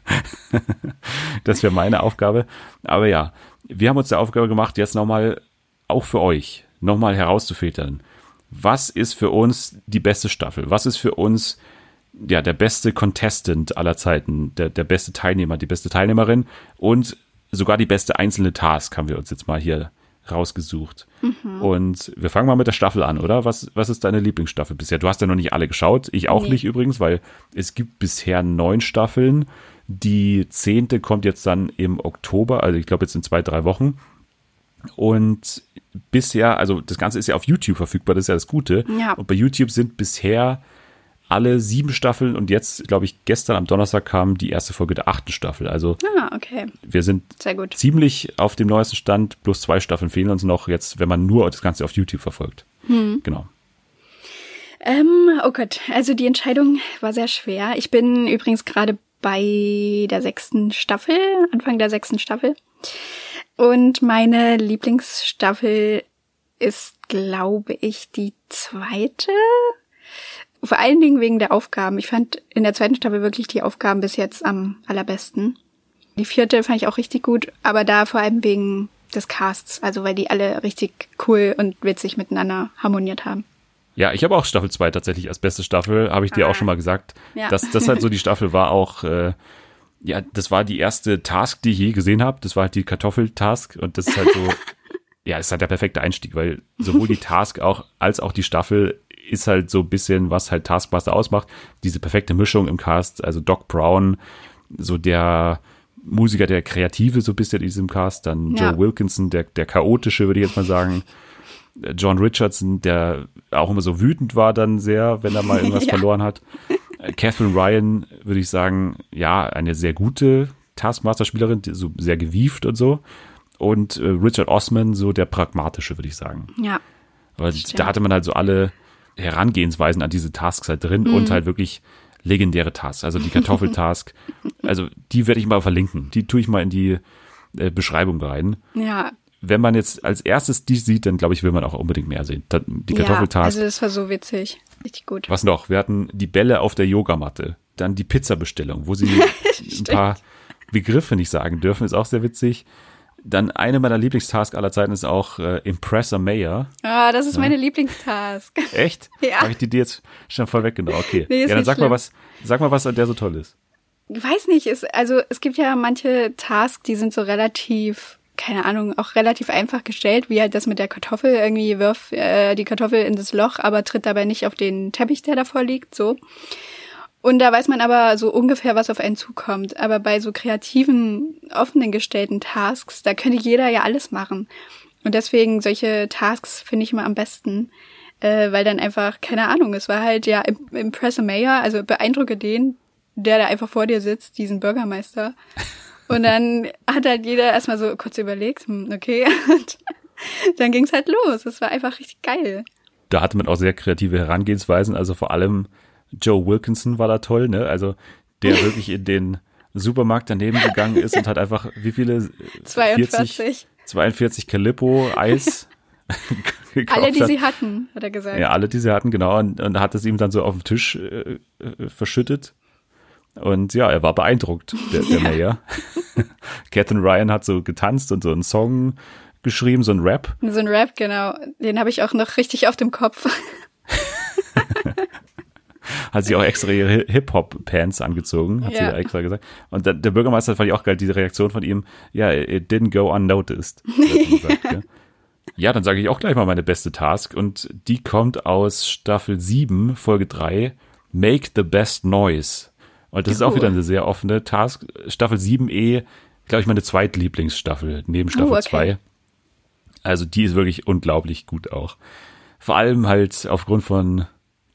wär meine Aufgabe. Aber ja, wir haben uns die Aufgabe gemacht, jetzt nochmal auch für euch nochmal herauszufiltern. Was ist für uns die beste Staffel? Was ist für uns ja, der beste Contestant aller Zeiten, der, der beste Teilnehmer, die beste Teilnehmerin und sogar die beste einzelne Task haben wir uns jetzt mal hier rausgesucht. Mhm. Und wir fangen mal mit der Staffel an, oder? Was, was ist deine Lieblingsstaffel bisher? Du hast ja noch nicht alle geschaut, ich auch nee. nicht übrigens, weil es gibt bisher neun Staffeln. Die zehnte kommt jetzt dann im Oktober, also ich glaube jetzt in zwei, drei Wochen. Und bisher, also das Ganze ist ja auf YouTube verfügbar, das ist ja das Gute. Ja. Und bei YouTube sind bisher alle sieben Staffeln und jetzt, glaube ich, gestern am Donnerstag kam die erste Folge der achten Staffel. Also ah, okay. wir sind ziemlich auf dem neuesten Stand, plus zwei Staffeln fehlen uns noch jetzt, wenn man nur das Ganze auf YouTube verfolgt. Hm. Genau. Ähm, oh Gott, also die Entscheidung war sehr schwer. Ich bin übrigens gerade bei der sechsten Staffel, Anfang der sechsten Staffel. Und meine Lieblingsstaffel ist, glaube ich, die zweite vor allen Dingen wegen der Aufgaben. Ich fand in der zweiten Staffel wirklich die Aufgaben bis jetzt am allerbesten. Die vierte fand ich auch richtig gut, aber da vor allem wegen des Casts, also weil die alle richtig cool und witzig miteinander harmoniert haben. Ja, ich habe auch Staffel 2 tatsächlich als beste Staffel, habe ich dir ah. auch schon mal gesagt. Ja. Dass das halt so die Staffel war auch, äh, ja, das war die erste Task, die ich je gesehen habe. Das war halt die Kartoffeltask und das ist halt so, ja, ist halt der perfekte Einstieg, weil sowohl die Task auch als auch die Staffel ist halt so ein bisschen, was halt Taskmaster ausmacht. Diese perfekte Mischung im Cast, also Doc Brown, so der Musiker, der Kreative so ein bisschen in diesem Cast, dann ja. Joe Wilkinson, der, der Chaotische, würde ich jetzt mal sagen. John Richardson, der auch immer so wütend war dann sehr, wenn er mal irgendwas ja. verloren hat. Catherine Ryan, würde ich sagen, ja, eine sehr gute Taskmaster-Spielerin, so sehr gewieft und so. Und äh, Richard Osman, so der pragmatische, würde ich sagen. Ja. Weil da hatte man halt so alle Herangehensweisen an diese Tasks halt drin mhm. und halt wirklich legendäre Tasks. Also die Kartoffeltask, also die werde ich mal verlinken. Die tue ich mal in die äh, Beschreibung rein. Ja. Wenn man jetzt als erstes die sieht, dann glaube ich, will man auch unbedingt mehr sehen. Die Kartoffeltask. Ja, also das war so witzig. Richtig gut. Was noch? Wir hatten die Bälle auf der Yogamatte. Dann die Pizzabestellung, wo sie ein paar Begriffe nicht sagen dürfen, ist auch sehr witzig. Dann eine meiner Lieblingstasks aller Zeiten ist auch äh, Impress a Mayor. Ah, das ist ja. meine Lieblingstask. Echt? ja. Habe ich die dir jetzt schon voll weggenommen? Okay. Nee, ja, dann sag schlimm. mal was, sag mal was an der so toll ist. Ich weiß nicht, es, also es gibt ja manche Tasks, die sind so relativ keine Ahnung, auch relativ einfach gestellt, wie halt das mit der Kartoffel. Irgendwie wirf äh, die Kartoffel in das Loch, aber tritt dabei nicht auf den Teppich, der davor liegt, so. Und da weiß man aber so ungefähr, was auf einen zukommt. Aber bei so kreativen, offenen gestellten Tasks, da könnte jeder ja alles machen. Und deswegen solche Tasks finde ich immer am besten, äh, weil dann einfach, keine Ahnung, es war halt ja Impress a Mayor, also beeindrucke den, der da einfach vor dir sitzt, diesen Bürgermeister. Und dann hat halt jeder erstmal so kurz überlegt, hm, okay, und dann ging's halt los. Es war einfach richtig geil. Da hatte man auch sehr kreative Herangehensweisen, also vor allem Joe Wilkinson war da toll, ne? Also der wirklich in den Supermarkt daneben gegangen ist und hat einfach wie viele 42 40, 42 Calippo Eis gekauft Alle, die hat. sie hatten, hat er gesagt. Ja, alle, die sie hatten, genau. Und, und hat es ihm dann so auf den Tisch äh, äh, verschüttet. Und ja, er war beeindruckt, der, der ja. Mayor. Catherine Ryan hat so getanzt und so einen Song geschrieben, so ein Rap. So ein Rap, genau. Den habe ich auch noch richtig auf dem Kopf. Hat sie auch extra ihre Hip-Hop-Pants angezogen, hat ja. sie extra gesagt. Und der, der, Bürgermeister fand ich auch geil, diese Reaktion von ihm, ja, it didn't go unnoticed. gesagt, ja. ja, dann sage ich auch gleich mal meine beste Task und die kommt aus Staffel 7, Folge 3, Make the Best Noise. Und das cool. ist auch wieder eine sehr offene Task. Staffel 7e, glaube ich, meine zweitlieblingsstaffel neben oh, Staffel oh, okay. 2. Also die ist wirklich unglaublich gut auch. Vor allem halt aufgrund von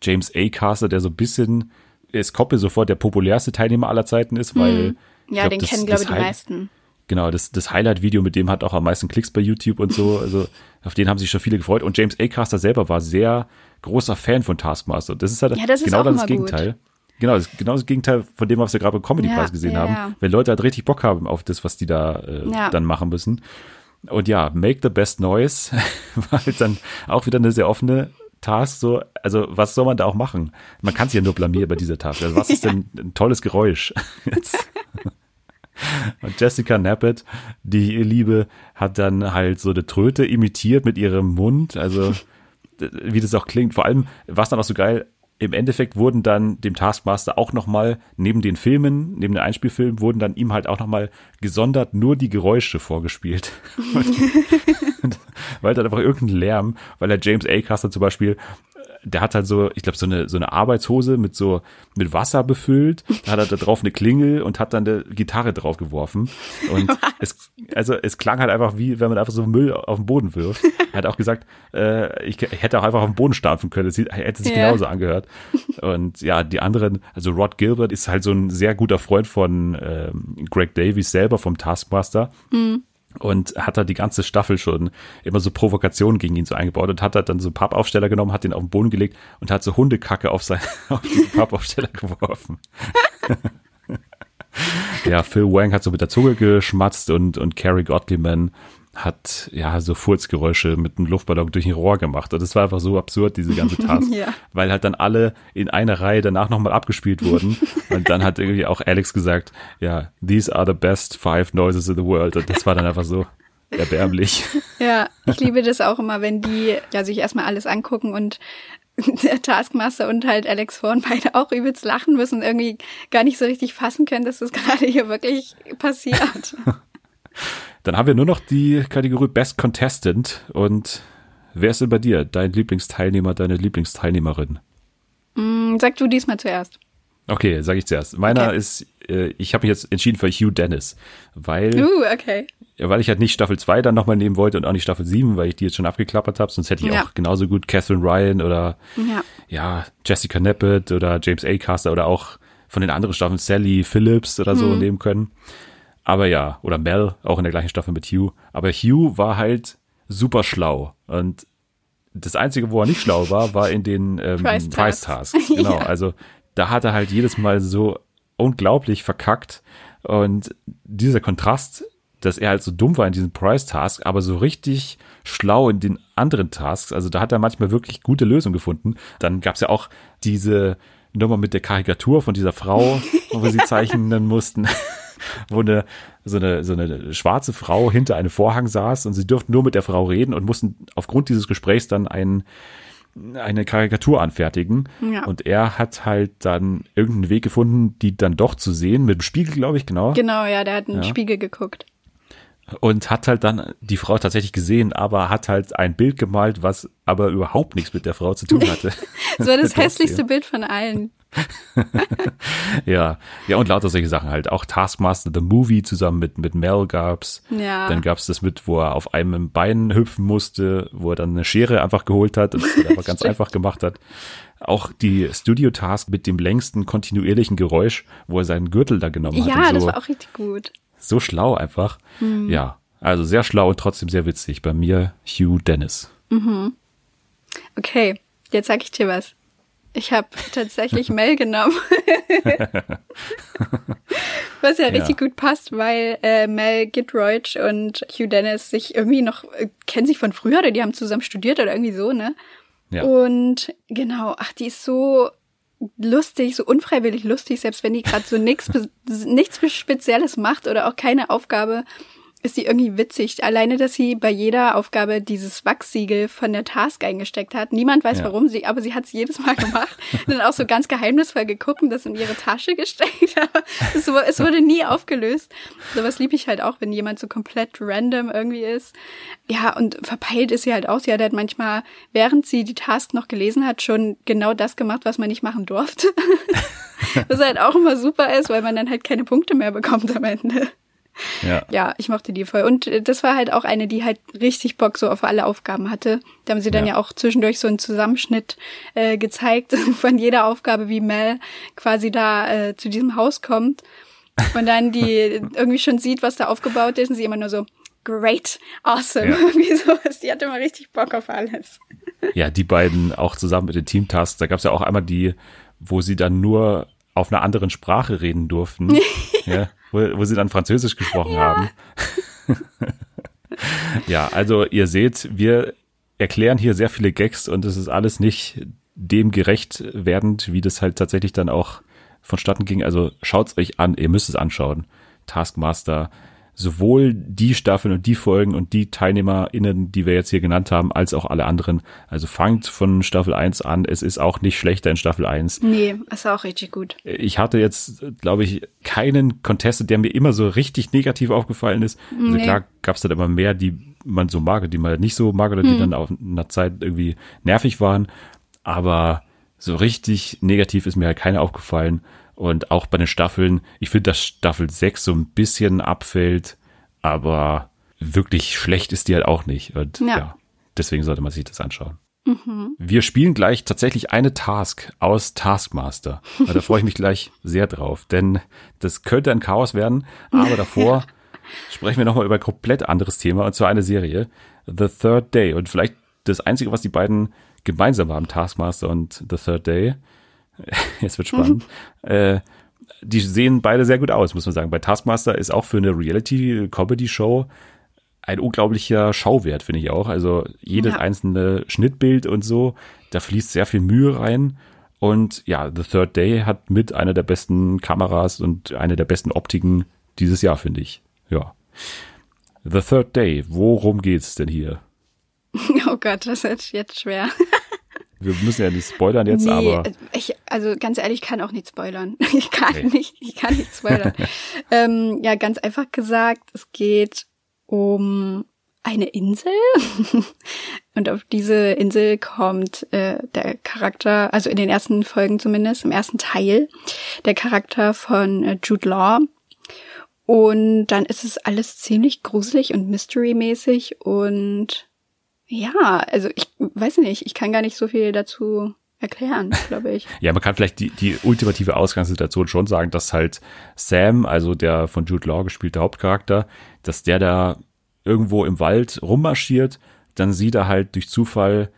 James A. Caster, der so ein bisschen, es mir sofort der populärste Teilnehmer aller Zeiten ist, weil. Hm. Ja, glaub, den das, kennen, glaube ich, die meisten. Genau, das, das Highlight-Video mit dem hat auch am meisten Klicks bei YouTube und so. Also auf den haben sich schon viele gefreut. Und James A. Caster selber war sehr großer Fan von Taskmaster. Das ist halt ja, das genau ist das Gegenteil. Gut. Genau, das ist genau das Gegenteil von dem, was wir gerade beim Comedy-Preis ja, gesehen ja, haben. Wenn Leute halt richtig Bock haben auf das, was die da äh, dann machen müssen. Und ja, Make the Best Noise war halt dann auch wieder eine sehr offene Task. So, also was soll man da auch machen? Man kann sich ja nur blamieren bei dieser Task. Also was ist denn ein tolles Geräusch? Jetzt. Und Jessica Nappet, die Liebe, hat dann halt so eine Tröte imitiert mit ihrem Mund. Also wie das auch klingt. Vor allem war es dann auch so geil, im Endeffekt wurden dann dem Taskmaster auch nochmal, neben den Filmen, neben den Einspielfilmen, wurden dann ihm halt auch nochmal gesondert nur die Geräusche vorgespielt. weil dann einfach irgendein Lärm, weil er James A. Caster zum Beispiel der hat halt so, ich glaube, so eine, so eine Arbeitshose mit so, mit Wasser befüllt. Da hat er da drauf eine Klingel und hat dann eine Gitarre drauf geworfen. Und es, also es klang halt einfach wie, wenn man einfach so Müll auf den Boden wirft. Er hat auch gesagt, äh, ich, ich hätte auch einfach auf den Boden stampfen können. Es hätte sich yeah. genauso angehört. Und ja, die anderen, also Rod Gilbert ist halt so ein sehr guter Freund von ähm, Greg Davies selber vom Taskmaster. Mhm und hat da die ganze Staffel schon immer so Provokationen gegen ihn so eingebaut und hat da dann so Pappaufsteller genommen, hat den auf den Boden gelegt und hat so Hundekacke auf sein auf diesen Pappaufsteller geworfen. ja, Phil Wang hat so mit der Zunge geschmatzt und und Carrie Gottlieb hat ja so Furzgeräusche mit einem Luftballon durch ein Rohr gemacht. Und das war einfach so absurd, diese ganze Task. ja. Weil halt dann alle in einer Reihe danach nochmal abgespielt wurden. und dann hat irgendwie auch Alex gesagt, ja, these are the best five noises in the world. Und das war dann einfach so erbärmlich. Ja, ich liebe das auch immer, wenn die ja sich erstmal alles angucken und der Taskmaster und halt Alex Horn beide auch übelst lachen müssen und irgendwie gar nicht so richtig fassen können, dass das gerade hier wirklich passiert. Dann haben wir nur noch die Kategorie Best Contestant. Und wer ist denn bei dir dein Lieblingsteilnehmer, deine Lieblingsteilnehmerin? Mm, sag du diesmal zuerst. Okay, sag ich zuerst. Meiner okay. ist, äh, ich habe mich jetzt entschieden für Hugh Dennis, weil, uh, okay. weil ich halt nicht Staffel 2 dann nochmal nehmen wollte und auch nicht Staffel 7, weil ich die jetzt schon abgeklappert habe, sonst hätte ich ja. auch genauso gut Catherine Ryan oder ja. ja Jessica Neppet oder James A. Caster oder auch von den anderen Staffeln Sally Phillips oder so hm. nehmen können. Aber ja, oder Mel, auch in der gleichen Staffel mit Hugh. Aber Hugh war halt super schlau. Und das Einzige, wo er nicht schlau war, war in den ähm, Price, Price Tasks. Genau, ja. also da hat er halt jedes Mal so unglaublich verkackt. Und dieser Kontrast, dass er halt so dumm war in diesem Price Task, aber so richtig schlau in den anderen Tasks. Also da hat er manchmal wirklich gute Lösungen gefunden. Dann gab's ja auch diese Nummer mit der Karikatur von dieser Frau, wo sie zeichnen mussten. wo eine, so eine, so eine schwarze Frau hinter einem Vorhang saß und sie durften nur mit der Frau reden und mussten aufgrund dieses Gesprächs dann ein, eine Karikatur anfertigen. Ja. Und er hat halt dann irgendeinen Weg gefunden, die dann doch zu sehen, mit dem Spiegel, glaube ich, genau. Genau, ja, der hat einen ja. Spiegel geguckt. Und hat halt dann die Frau tatsächlich gesehen, aber hat halt ein Bild gemalt, was aber überhaupt nichts mit der Frau zu tun hatte. das war das hässlichste Bild von allen. ja, ja, und lauter solche Sachen halt. Auch Taskmaster, The Movie zusammen mit, mit Mel gab's. Ja. Dann gab's das mit, wo er auf einem Bein hüpfen musste, wo er dann eine Schere einfach geholt hat und das einfach ganz einfach gemacht hat. Auch die Studio-Task mit dem längsten kontinuierlichen Geräusch, wo er seinen Gürtel da genommen hat. Ja, so, das war auch richtig gut. So schlau einfach. Mhm. Ja, also sehr schlau und trotzdem sehr witzig. Bei mir Hugh Dennis. Mhm. Okay, jetzt sag ich dir was. Ich habe tatsächlich Mel genommen. Was ja, ja, richtig gut passt, weil äh, Mel Gitroich und Hugh Dennis sich irgendwie noch äh, kennen sich von früher oder die haben zusammen studiert oder irgendwie so, ne? Ja. Und genau, ach, die ist so lustig, so unfreiwillig lustig, selbst wenn die gerade so nichts nichts Spezielles macht oder auch keine Aufgabe ist die irgendwie witzig. Alleine, dass sie bei jeder Aufgabe dieses Wachsiegel von der Task eingesteckt hat. Niemand weiß ja. warum sie, aber sie hat es jedes Mal gemacht. und dann auch so ganz geheimnisvoll geguckt und das in ihre Tasche gesteckt. Aber es, es wurde nie aufgelöst. Sowas liebe ich halt auch, wenn jemand so komplett random irgendwie ist. Ja, und verpeilt ist sie halt auch. Sie hat halt manchmal, während sie die Task noch gelesen hat, schon genau das gemacht, was man nicht machen durfte. was halt auch immer super ist, weil man dann halt keine Punkte mehr bekommt am Ende. Ja. ja, ich mochte die voll. Und äh, das war halt auch eine, die halt richtig Bock so auf alle Aufgaben hatte. Da haben sie dann ja, ja auch zwischendurch so einen Zusammenschnitt äh, gezeigt von jeder Aufgabe, wie Mel quasi da äh, zu diesem Haus kommt und dann die irgendwie schon sieht, was da aufgebaut ist und sie immer nur so, great, awesome, ja. irgendwie sowas. Die hatte immer richtig Bock auf alles. Ja, die beiden auch zusammen mit den Teamtasks. Da gab es ja auch einmal die, wo sie dann nur auf einer anderen Sprache reden durften. ja, wo, wo sie dann Französisch gesprochen ja. haben. ja, also ihr seht, wir erklären hier sehr viele Gags und es ist alles nicht dem gerecht werdend, wie das halt tatsächlich dann auch vonstatten ging. Also schaut's euch an, ihr müsst es anschauen. Taskmaster sowohl die Staffeln und die Folgen und die TeilnehmerInnen, die wir jetzt hier genannt haben, als auch alle anderen. Also fangt von Staffel 1 an. Es ist auch nicht schlechter in Staffel 1. Nee, ist auch richtig gut. Ich hatte jetzt, glaube ich, keinen Contested, der mir immer so richtig negativ aufgefallen ist. Also nee. klar gab es dann immer mehr, die man so mag, die man nicht so mag oder die hm. dann auf einer Zeit irgendwie nervig waren. Aber so richtig negativ ist mir halt keiner aufgefallen. Und auch bei den Staffeln, ich finde, dass Staffel 6 so ein bisschen abfällt, aber wirklich schlecht ist die halt auch nicht. Und ja, ja deswegen sollte man sich das anschauen. Mhm. Wir spielen gleich tatsächlich eine Task aus Taskmaster. Da freue ich mich gleich sehr drauf, denn das könnte ein Chaos werden, aber davor ja. sprechen wir nochmal über ein komplett anderes Thema und zwar eine Serie, The Third Day. Und vielleicht das Einzige, was die beiden gemeinsam haben, Taskmaster und The Third Day, jetzt wird spannend. Mhm. Äh, die sehen beide sehr gut aus, muss man sagen. Bei Taskmaster ist auch für eine Reality-Comedy-Show ein unglaublicher Schauwert, finde ich auch. Also jedes ja. einzelne Schnittbild und so, da fließt sehr viel Mühe rein. Und ja, The Third Day hat mit einer der besten Kameras und eine der besten Optiken dieses Jahr, finde ich. Ja. The Third Day, worum geht's denn hier? Oh Gott, das ist jetzt schwer. Wir müssen ja nicht spoilern jetzt, nee, aber. Ich, also ganz ehrlich, ich kann auch nicht spoilern. Ich kann okay. nicht, ich kann nicht spoilern. ähm, ja, ganz einfach gesagt, es geht um eine Insel. und auf diese Insel kommt äh, der Charakter, also in den ersten Folgen zumindest, im ersten Teil, der Charakter von äh, Jude Law. Und dann ist es alles ziemlich gruselig und mystery-mäßig und ja, also ich weiß nicht, ich kann gar nicht so viel dazu erklären, glaube ich. ja, man kann vielleicht die, die ultimative Ausgangssituation schon sagen, dass halt Sam, also der von Jude Law gespielte Hauptcharakter, dass der da irgendwo im Wald rummarschiert, dann sieht er halt durch Zufall,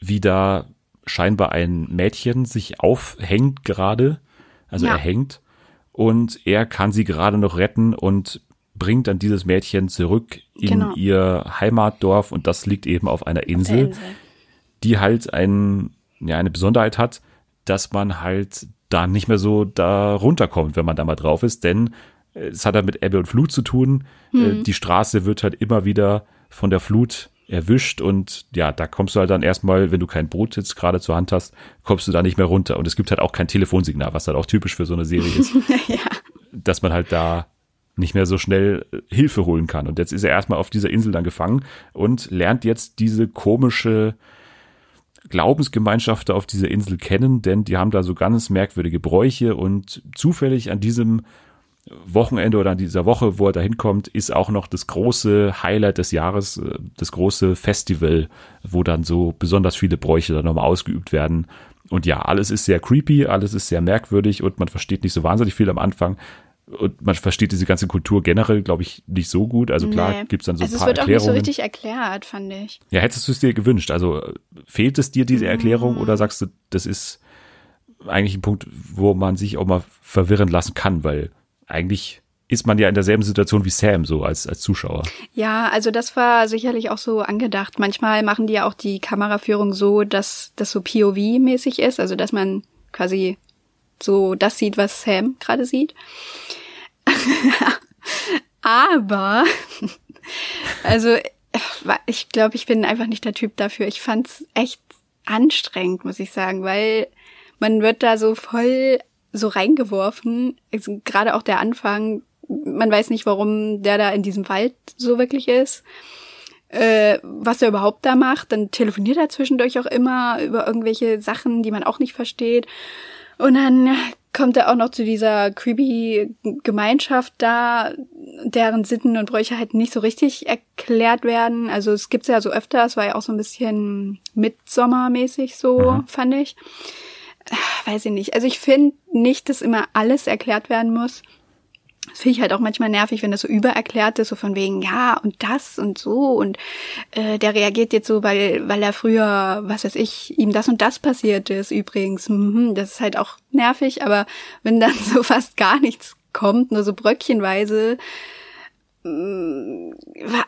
wie da scheinbar ein Mädchen sich aufhängt gerade, also ja. er hängt und er kann sie gerade noch retten und bringt dann dieses Mädchen zurück in genau. ihr Heimatdorf und das liegt eben auf einer Insel, Insel, die halt ein, ja, eine Besonderheit hat, dass man halt da nicht mehr so da runterkommt, wenn man da mal drauf ist, denn äh, es hat halt mit Ebbe und Flut zu tun. Mhm. Die Straße wird halt immer wieder von der Flut erwischt und ja, da kommst du halt dann erstmal, wenn du kein Boot jetzt gerade zur Hand hast, kommst du da nicht mehr runter. Und es gibt halt auch kein Telefonsignal, was halt auch typisch für so eine Serie ist. ja. Dass man halt da nicht mehr so schnell äh, Hilfe holen kann. Und jetzt ist er erstmal auf dieser Insel dann gefangen und lernt jetzt diese komische Glaubensgemeinschaft auf dieser Insel kennen, denn die haben da so ganz merkwürdige Bräuche und zufällig an diesem Wochenende oder an dieser Woche, wo er da hinkommt, ist auch noch das große Highlight des Jahres, äh, das große Festival, wo dann so besonders viele Bräuche dann nochmal ausgeübt werden. Und ja, alles ist sehr creepy, alles ist sehr merkwürdig und man versteht nicht so wahnsinnig viel am Anfang und man versteht diese ganze Kultur generell, glaube ich, nicht so gut. Also klar nee. gibt's dann so also ein paar Erklärungen. Es wird auch nicht so richtig erklärt, fand ich. Ja, hättest du es dir gewünscht? Also fehlt es dir diese mm. Erklärung mm. oder sagst du, das ist eigentlich ein Punkt, wo man sich auch mal verwirren lassen kann, weil eigentlich ist man ja in derselben Situation wie Sam so als, als Zuschauer. Ja, also das war sicherlich auch so angedacht. Manchmal machen die ja auch die Kameraführung so, dass das so POV-mäßig ist, also dass man quasi so das sieht, was Sam gerade sieht. Aber, also ich glaube, ich bin einfach nicht der Typ dafür. Ich fand's echt anstrengend, muss ich sagen, weil man wird da so voll so reingeworfen. Also, Gerade auch der Anfang, man weiß nicht, warum der da in diesem Wald so wirklich ist. Äh, was er überhaupt da macht, dann telefoniert er zwischendurch auch immer über irgendwelche Sachen, die man auch nicht versteht. Und dann kommt er auch noch zu dieser creepy Gemeinschaft da, deren Sitten und Bräuche halt nicht so richtig erklärt werden. Also es gibt's ja so öfter, es war ja auch so ein bisschen Mitsommermäßig so, mhm. fand ich. Weiß ich nicht. Also ich finde nicht, dass immer alles erklärt werden muss. Das finde ich halt auch manchmal nervig, wenn das so übererklärt ist, so von wegen, ja, und das und so und äh, der reagiert jetzt so, weil, weil er früher, was weiß ich, ihm das und das passiert ist übrigens. Mhm, das ist halt auch nervig, aber wenn dann so fast gar nichts kommt, nur so bröckchenweise, mm,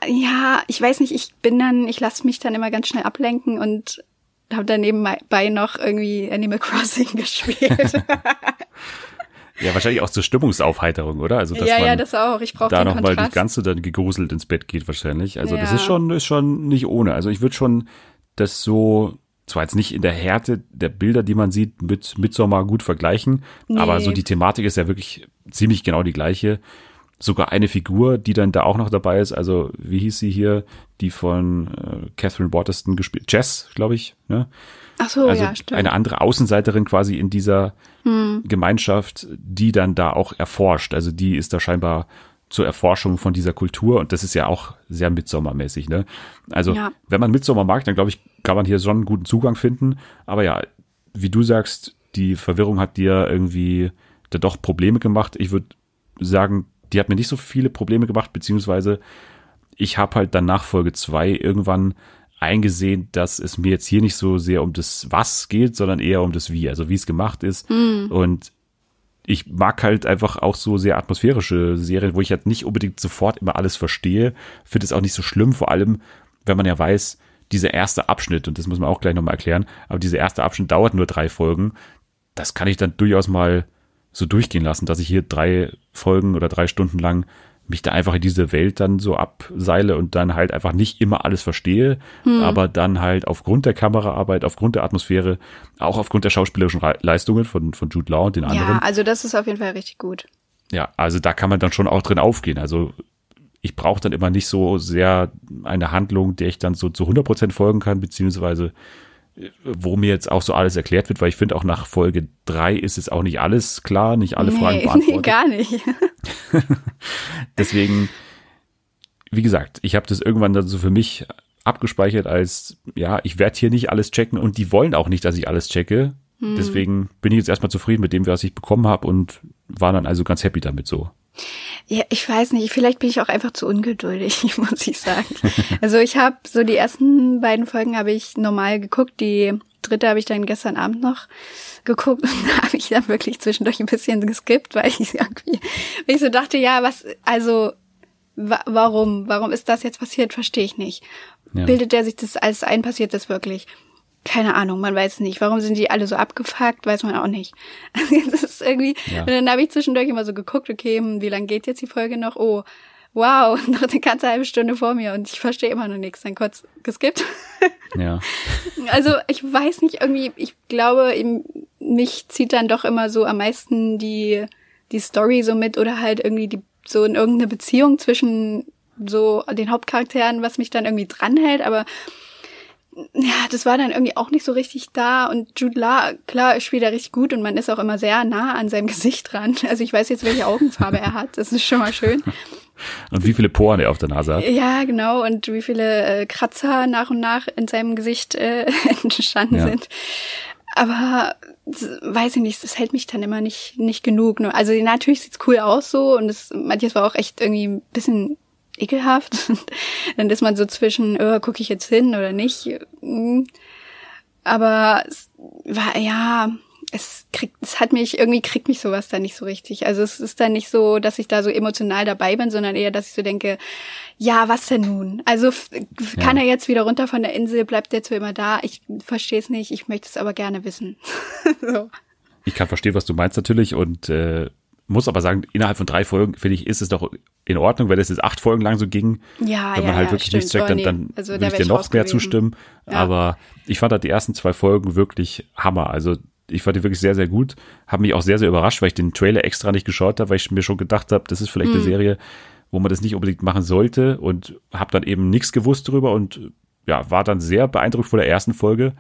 ja, ich weiß nicht, ich bin dann, ich lasse mich dann immer ganz schnell ablenken und habe dann nebenbei noch irgendwie Animal Crossing gespielt. Ja, wahrscheinlich auch zur Stimmungsaufheiterung, oder? Also, dass ja, man ja, das auch. Ich brauche da noch mal die ganze dann gegruselt ins Bett geht wahrscheinlich. Also, ja. das ist schon, ist schon nicht ohne. Also, ich würde schon das so, zwar jetzt nicht in der Härte der Bilder, die man sieht, mit Midsommar gut vergleichen, nee. aber so die Thematik ist ja wirklich ziemlich genau die gleiche. Sogar eine Figur, die dann da auch noch dabei ist, also wie hieß sie hier, die von äh, Catherine Waterston gespielt, Jess, glaube ich, ne? Ach so, also ja, stimmt. Eine andere Außenseiterin quasi in dieser hm. Gemeinschaft, die dann da auch erforscht. Also die ist da scheinbar zur Erforschung von dieser Kultur und das ist ja auch sehr mitsommermäßig. Ne? Also ja. wenn man Mitsommer mag, dann glaube ich, kann man hier schon einen guten Zugang finden. Aber ja, wie du sagst, die Verwirrung hat dir irgendwie da doch Probleme gemacht. Ich würde sagen, die hat mir nicht so viele Probleme gemacht, beziehungsweise ich habe halt dann nach Folge zwei irgendwann eingesehen, dass es mir jetzt hier nicht so sehr um das Was geht, sondern eher um das Wie, also wie es gemacht ist. Mhm. Und ich mag halt einfach auch so sehr atmosphärische Serien, wo ich halt nicht unbedingt sofort immer alles verstehe. Finde es auch nicht so schlimm, vor allem, wenn man ja weiß, dieser erste Abschnitt, und das muss man auch gleich nochmal erklären, aber dieser erste Abschnitt dauert nur drei Folgen. Das kann ich dann durchaus mal so durchgehen lassen, dass ich hier drei Folgen oder drei Stunden lang mich da einfach in diese Welt dann so abseile und dann halt einfach nicht immer alles verstehe, hm. aber dann halt aufgrund der Kameraarbeit, aufgrund der Atmosphäre, auch aufgrund der schauspielerischen Leistungen von, von Jude Law und den anderen. Ja, also das ist auf jeden Fall richtig gut. Ja, also da kann man dann schon auch drin aufgehen. Also ich brauche dann immer nicht so sehr eine Handlung, der ich dann so zu 100 Prozent folgen kann, beziehungsweise wo mir jetzt auch so alles erklärt wird, weil ich finde auch nach Folge drei ist es auch nicht alles klar, nicht alle nee, Fragen beantwortet. Nee, gar nicht. Deswegen, wie gesagt, ich habe das irgendwann dann so für mich abgespeichert als, ja, ich werde hier nicht alles checken und die wollen auch nicht, dass ich alles checke. Hm. Deswegen bin ich jetzt erstmal zufrieden mit dem, was ich bekommen habe und war dann also ganz happy damit so. Ja, ich weiß nicht, vielleicht bin ich auch einfach zu ungeduldig, muss ich sagen. also ich habe so die ersten beiden Folgen habe ich normal geguckt, die dritte habe ich dann gestern Abend noch geguckt und da habe ich dann wirklich zwischendurch ein bisschen geskippt, weil ich irgendwie, weil ich so dachte, ja, was, also wa warum, warum ist das jetzt passiert, verstehe ich nicht. Ja. Bildet der sich das als ein, passiert das wirklich? Keine Ahnung, man weiß nicht. Warum sind die alle so abgefuckt, weiß man auch nicht. das ist irgendwie, ja. und dann habe ich zwischendurch immer so geguckt, okay, hm, wie lange geht jetzt die Folge noch? Oh, wow, noch eine ganze halbe Stunde vor mir und ich verstehe immer noch nichts. Dann kurz geskippt. ja. Also ich weiß nicht, irgendwie, ich glaube, mich zieht dann doch immer so am meisten die, die Story so mit oder halt irgendwie die, so in irgendeine Beziehung zwischen so den Hauptcharakteren, was mich dann irgendwie dranhält, aber ja, das war dann irgendwie auch nicht so richtig da und Jude Law, klar, spielt er richtig gut und man ist auch immer sehr nah an seinem Gesicht dran. Also ich weiß jetzt, welche Augenfarbe er hat, das ist schon mal schön. Und wie viele Poren er auf der Nase hat. Ja, genau, und wie viele äh, Kratzer nach und nach in seinem Gesicht äh, entstanden ja. sind. Aber weiß ich nicht, das hält mich dann immer nicht, nicht genug. Also natürlich sieht's cool aus so und es, manches war auch echt irgendwie ein bisschen ekelhaft. dann ist man so zwischen, oh, gucke ich jetzt hin oder nicht. Mm. Aber es war, ja, es kriegt, es hat mich, irgendwie kriegt mich sowas da nicht so richtig. Also es ist dann nicht so, dass ich da so emotional dabei bin, sondern eher, dass ich so denke, ja, was denn nun? Also kann ja. er jetzt wieder runter von der Insel, bleibt der zu immer da? Ich verstehe es nicht, ich möchte es aber gerne wissen. so. Ich kann verstehen, was du meinst natürlich und äh, muss aber sagen, innerhalb von drei Folgen, finde ich, ist es doch in Ordnung, wenn das jetzt acht Folgen lang so ging. Ja, wenn man ja, halt ja, wirklich stimmt. nichts checkt, Oh, dann, nee. dann Also, da würde ich dir noch mehr zustimmen. Ja. Aber ich fand halt die ersten zwei Folgen wirklich Hammer. Also ich fand die wirklich sehr, sehr gut. Habe mich auch sehr, sehr überrascht, weil ich den Trailer extra nicht geschaut habe, weil ich mir schon gedacht habe, das ist vielleicht Hm. eine Serie, wo man das nicht unbedingt machen sollte und habe dann eben nichts gewusst drüber und ja, war dann sehr beeindruckt von der ersten Folge.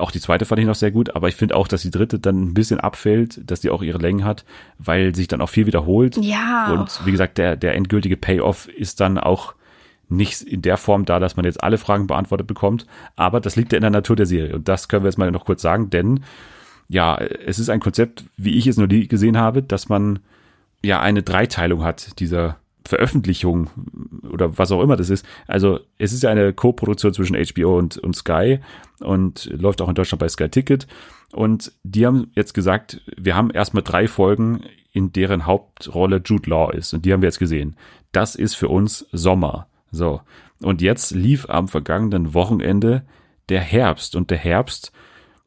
Auch die zweite fand ich noch sehr gut, aber ich finde auch, dass die dritte dann ein bisschen abfällt, dass die auch ihre Längen hat, weil sich dann auch viel wiederholt. Ja. Und wie gesagt, der, der endgültige Payoff ist dann auch nicht in der Form da, dass man jetzt alle Fragen beantwortet bekommt. Aber das liegt ja in der Natur der Serie. Und das können wir jetzt mal noch kurz sagen, denn ja, es ist ein Konzept, wie ich es nie gesehen habe, dass man ja eine Dreiteilung hat dieser Veröffentlichung oder was auch immer das ist. Also es ist ja eine Co-Produktion zwischen HBO und, und Sky und läuft auch in Deutschland bei Sky Ticket. Und die haben jetzt gesagt, wir haben erstmal drei Folgen, in deren Hauptrolle Jude Law ist. Und die haben wir jetzt gesehen. Das ist für uns Sommer. So. Und jetzt lief am vergangenen Wochenende der Herbst. Und der Herbst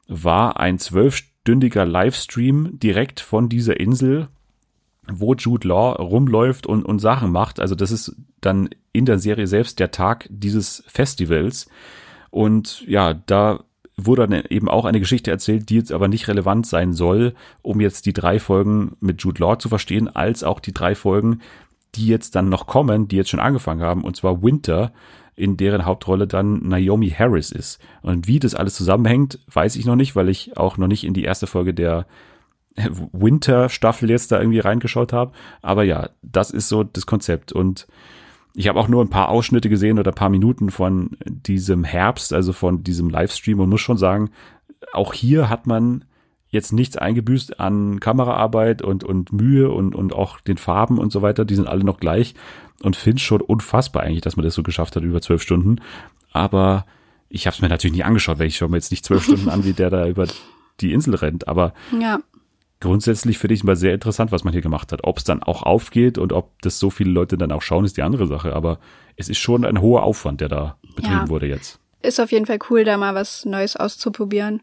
war ein zwölfstündiger Livestream direkt von dieser Insel, wo Jude Law rumläuft und, und Sachen macht. Also das ist dann in der Serie selbst der Tag dieses Festivals. Und ja, da wurde dann eben auch eine Geschichte erzählt, die jetzt aber nicht relevant sein soll, um jetzt die drei Folgen mit Jude Law zu verstehen, als auch die drei Folgen, die jetzt dann noch kommen, die jetzt schon angefangen haben, und zwar Winter, in deren Hauptrolle dann Naomi Harris ist. Und wie das alles zusammenhängt, weiß ich noch nicht, weil ich auch noch nicht in die erste Folge der Winter-Staffel jetzt da irgendwie reingeschaut habe. Aber ja, das ist so das Konzept. Und ich habe auch nur ein paar Ausschnitte gesehen oder ein paar Minuten von diesem Herbst, also von diesem Livestream und muss schon sagen, auch hier hat man jetzt nichts eingebüßt an Kameraarbeit und, und Mühe und, und auch den Farben und so weiter. Die sind alle noch gleich und finde schon unfassbar eigentlich, dass man das so geschafft hat über zwölf Stunden. Aber ich habe es mir natürlich nicht angeschaut, weil ich schaue mir jetzt nicht zwölf Stunden an, wie der da über die Insel rennt. Aber Ja. Grundsätzlich finde ich es mal sehr interessant, was man hier gemacht hat. Ob es dann auch aufgeht und ob das so viele Leute dann auch schauen, ist die andere Sache. Aber es ist schon ein hoher Aufwand, der da betrieben Ja. wurde jetzt. Ist auf jeden Fall cool, da mal was Neues auszuprobieren.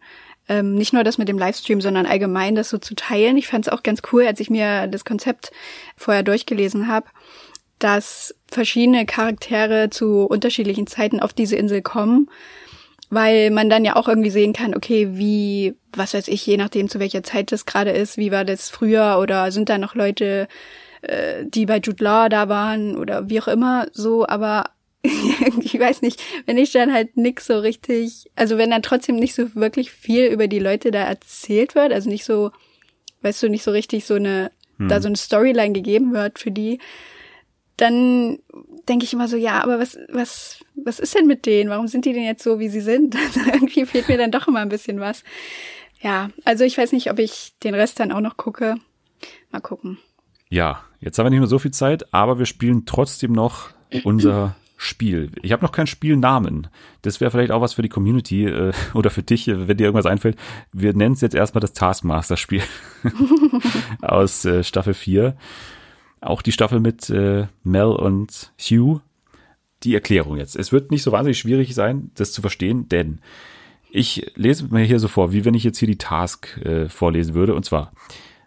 Ähm, nicht nur das mit dem Livestream, sondern allgemein das so zu teilen. Ich fand es auch ganz cool, als ich mir das Konzept vorher durchgelesen habe, dass verschiedene Charaktere zu unterschiedlichen Zeiten auf diese Insel kommen, weil man dann ja auch irgendwie sehen kann, okay, wie, was weiß ich, je nachdem zu welcher Zeit das gerade ist, wie war das früher oder sind da noch Leute, äh, die bei Jude Law da waren oder wie auch immer so, aber ich weiß nicht, wenn ich dann halt nix so richtig, also wenn dann trotzdem nicht so wirklich viel über die Leute da erzählt wird, also nicht so, weißt du, nicht so richtig so eine, da so eine Storyline gegeben wird für die, dann denke ich immer so, ja, aber was, was, was ist denn mit denen? Warum sind die denn jetzt so, wie sie sind? Irgendwie fehlt mir dann doch immer ein bisschen was. Ja, also ich weiß nicht, ob ich den Rest dann auch noch gucke. Mal gucken. Ja, jetzt haben wir nicht mehr so viel Zeit, aber wir spielen trotzdem noch unser Spiel. Ich habe noch keinen Spielnamen. Das wäre vielleicht auch was für die Community äh, oder für dich, wenn dir irgendwas einfällt. Wir nennen es jetzt erstmal das Taskmaster-Spiel aus äh, Staffel 4. Auch die Staffel mit äh, Mel und Hugh. Die Erklärung jetzt. Es wird nicht so wahnsinnig schwierig sein, das zu verstehen, denn ich lese mir hier so vor, wie wenn ich jetzt hier die Task äh, vorlesen würde. Und zwar,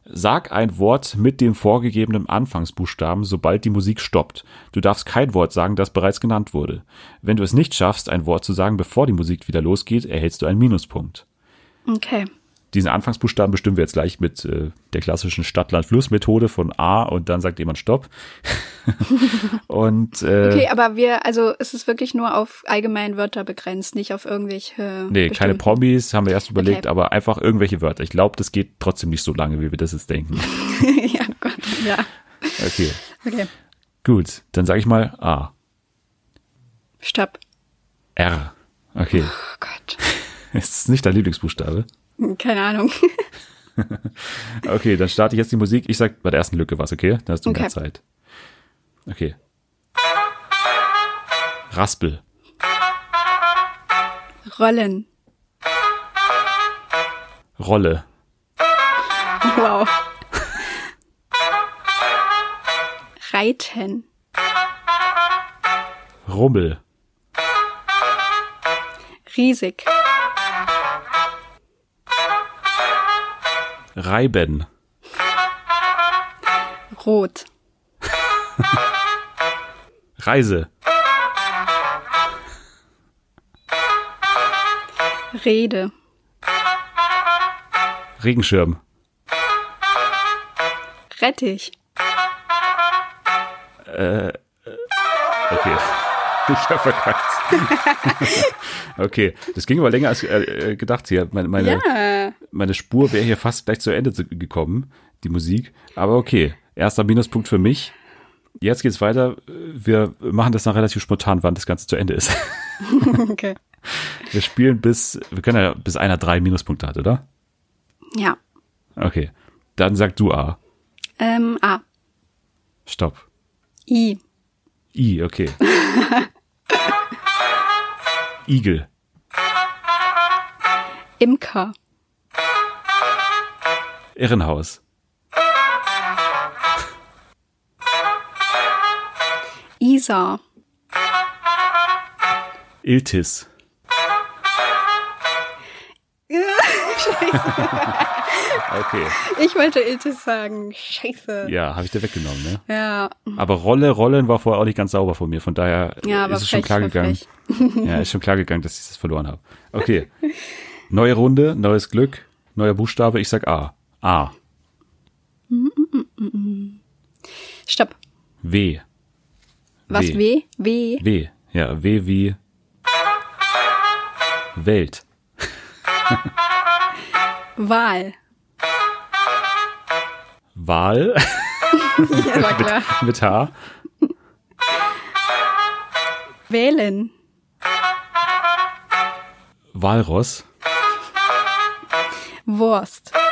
Sag ein Wort mit dem vorgegebenen Anfangsbuchstaben, sobald die Musik stoppt. Du darfst kein Wort sagen, das bereits genannt wurde. Wenn du es nicht schaffst, ein Wort zu sagen, bevor die Musik wieder losgeht, erhältst du einen Minuspunkt. Okay. Diesen Anfangsbuchstaben bestimmen wir jetzt gleich mit äh, der klassischen Stadt-Land-Fluss-Methode von A und dann sagt jemand Stopp. und äh, Okay, aber wir, also es ist wirklich nur auf allgemeinen Wörter begrenzt, nicht auf irgendwelche. nee, keine Promis, haben wir erst überlegt, Okay. aber einfach irgendwelche Wörter. Ich glaube, das geht trotzdem nicht so lange, wie wir das jetzt denken. ja, Gott, ja. Okay, Okay. gut, dann sage ich mal A. Stopp. R. Okay. Oh Gott. Ist nicht dein Lieblingsbuchstabe? Keine Ahnung. Okay, dann starte ich jetzt die Musik. Ich sag bei der ersten Lücke was, okay? Da hast du mehr Okay. Zeit. Okay. Raspel. Rollen. Rolle. Wow. Reiten. Rummel. Riesig. Reiben. Rot. Reise. Rede. Regenschirm. Rettich. Äh, äh okay. Ich hab verkackt. okay, das ging aber länger als äh, gedacht hier. Meine, meine, ja. Meine Spur wäre hier fast gleich zu Ende gekommen, die Musik. Aber okay, erster Minuspunkt für mich. Jetzt geht's weiter. Wir machen das dann relativ spontan, wann das Ganze zu Ende ist. okay. Wir spielen bis, wir können ja bis einer drei Minuspunkte hat, oder? Ja. Okay. Dann sag du A. Ähm, A. Stopp. I. I, okay. Igel. Imker. Irrenhaus. Isar. Iltis. okay. Ich wollte Iltis sagen. Scheiße. Ja, habe ich dir weggenommen, ne? Ja. Aber Rolle, Rollen war vorher auch nicht ganz sauber von mir. Von daher ja, ist es schon klar gegangen. ja, ist schon klar gegangen, dass ich das verloren habe. Okay. Neue Runde, neues Glück, neuer Buchstabe. Ich sag A. A. Stopp. W. Was W? W. W. Ja, W wie Welt. Wahl. Wahl? ja, war klar. mit, mit H. Wählen. Walross. Wurst.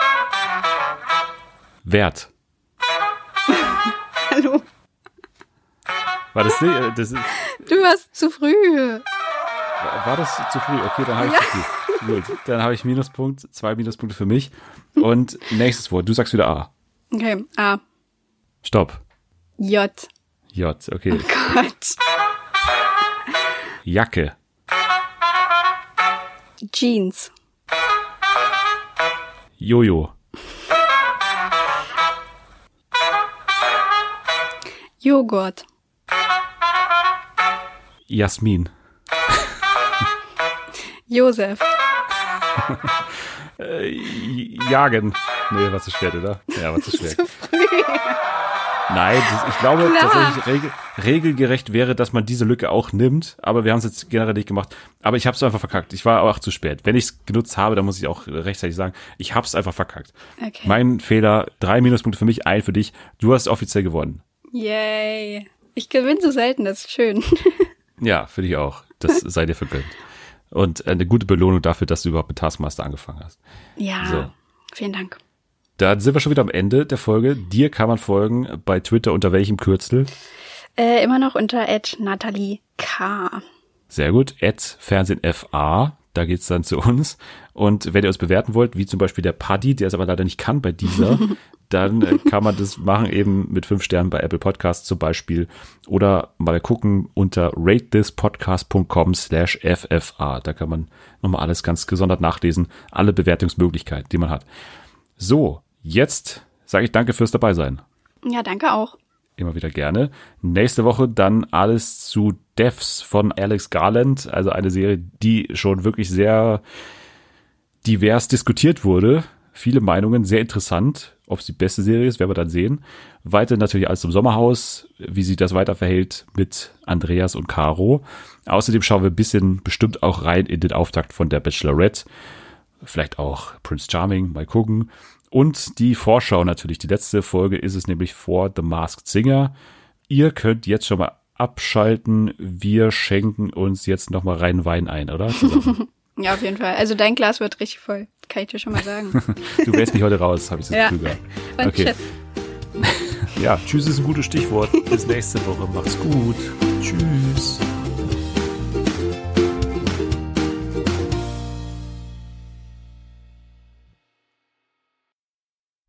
Wert. Hallo. War das nicht? Äh, das, du warst zu früh. War das zu früh? Okay, dann habe ich ja. zu früh. Gut, dann habe ich Minuspunkt, zwei Minuspunkte für mich. Und nächstes Wort, du sagst wieder A. Okay, A. Stopp. J. J, okay. Oh Gott. Jacke. Jeans. Jojo. Joghurt. Jasmin. Josef. äh, jagen. Nee, war zu schwer, oder? Ja, war zu schwer. zu früh. Nein, ich glaube tatsächlich regel, regelgerecht wäre, dass man diese Lücke auch nimmt, aber wir haben es jetzt generell nicht gemacht. Aber ich habe es einfach verkackt. Ich war auch zu spät. Wenn ich es genutzt habe, dann muss ich auch rechtzeitig sagen, ich habe es einfach verkackt. Okay. Mein Fehler, drei Minuspunkte für mich, ein für dich. Du hast offiziell gewonnen. Yay. Ich gewinne so selten, das ist schön. ja, für dich auch. Das sei dir vergönnt. Und eine gute Belohnung dafür, dass du überhaupt mit Taskmaster angefangen hast. Ja, so. vielen Dank. Dann sind wir schon wieder am Ende der Folge. Dir kann man folgen bei Twitter unter welchem Kürzel? Äh, immer noch unter Natalie K. Sehr gut. FernsehenFA. Da geht's dann zu uns. Und wenn ihr uns bewerten wollt, wie zum Beispiel der Paddy, der es aber leider nicht kann bei dieser, dann äh, kann man das machen eben mit fünf Sternen bei Apple Podcasts zum Beispiel. Oder mal gucken unter ratethispodcast.com slash FFA. Da kann man nochmal alles ganz gesondert nachlesen. Alle Bewertungsmöglichkeiten, die man hat. So, jetzt sage ich danke fürs dabei sein. Ja, danke auch. Immer wieder gerne. Nächste Woche dann alles zu Devs von Alex Garland, also eine Serie, die schon wirklich sehr divers diskutiert wurde. Viele Meinungen, sehr interessant. Ob es die beste Serie ist, werden wir dann sehen. Weiter natürlich alles zum Sommerhaus, wie sich das weiter verhält mit Andreas und Caro. Außerdem schauen wir ein bisschen bestimmt auch rein in den Auftakt von der Bachelorette. Vielleicht auch Prince Charming, mal gucken. Und die Vorschau natürlich. Die letzte Folge ist es nämlich vor The Masked Singer. Ihr könnt jetzt schon mal abschalten. Wir schenken uns jetzt noch mal rein Wein ein, oder? ja, auf jeden Fall. Also dein Glas wird richtig voll. Kann ich dir schon mal sagen. du wählst mich heute raus, habe ich das ja. Gefühl okay. Tschüss. ja, tschüss ist ein gutes Stichwort. Bis nächste Woche. Macht's gut. Tschüss.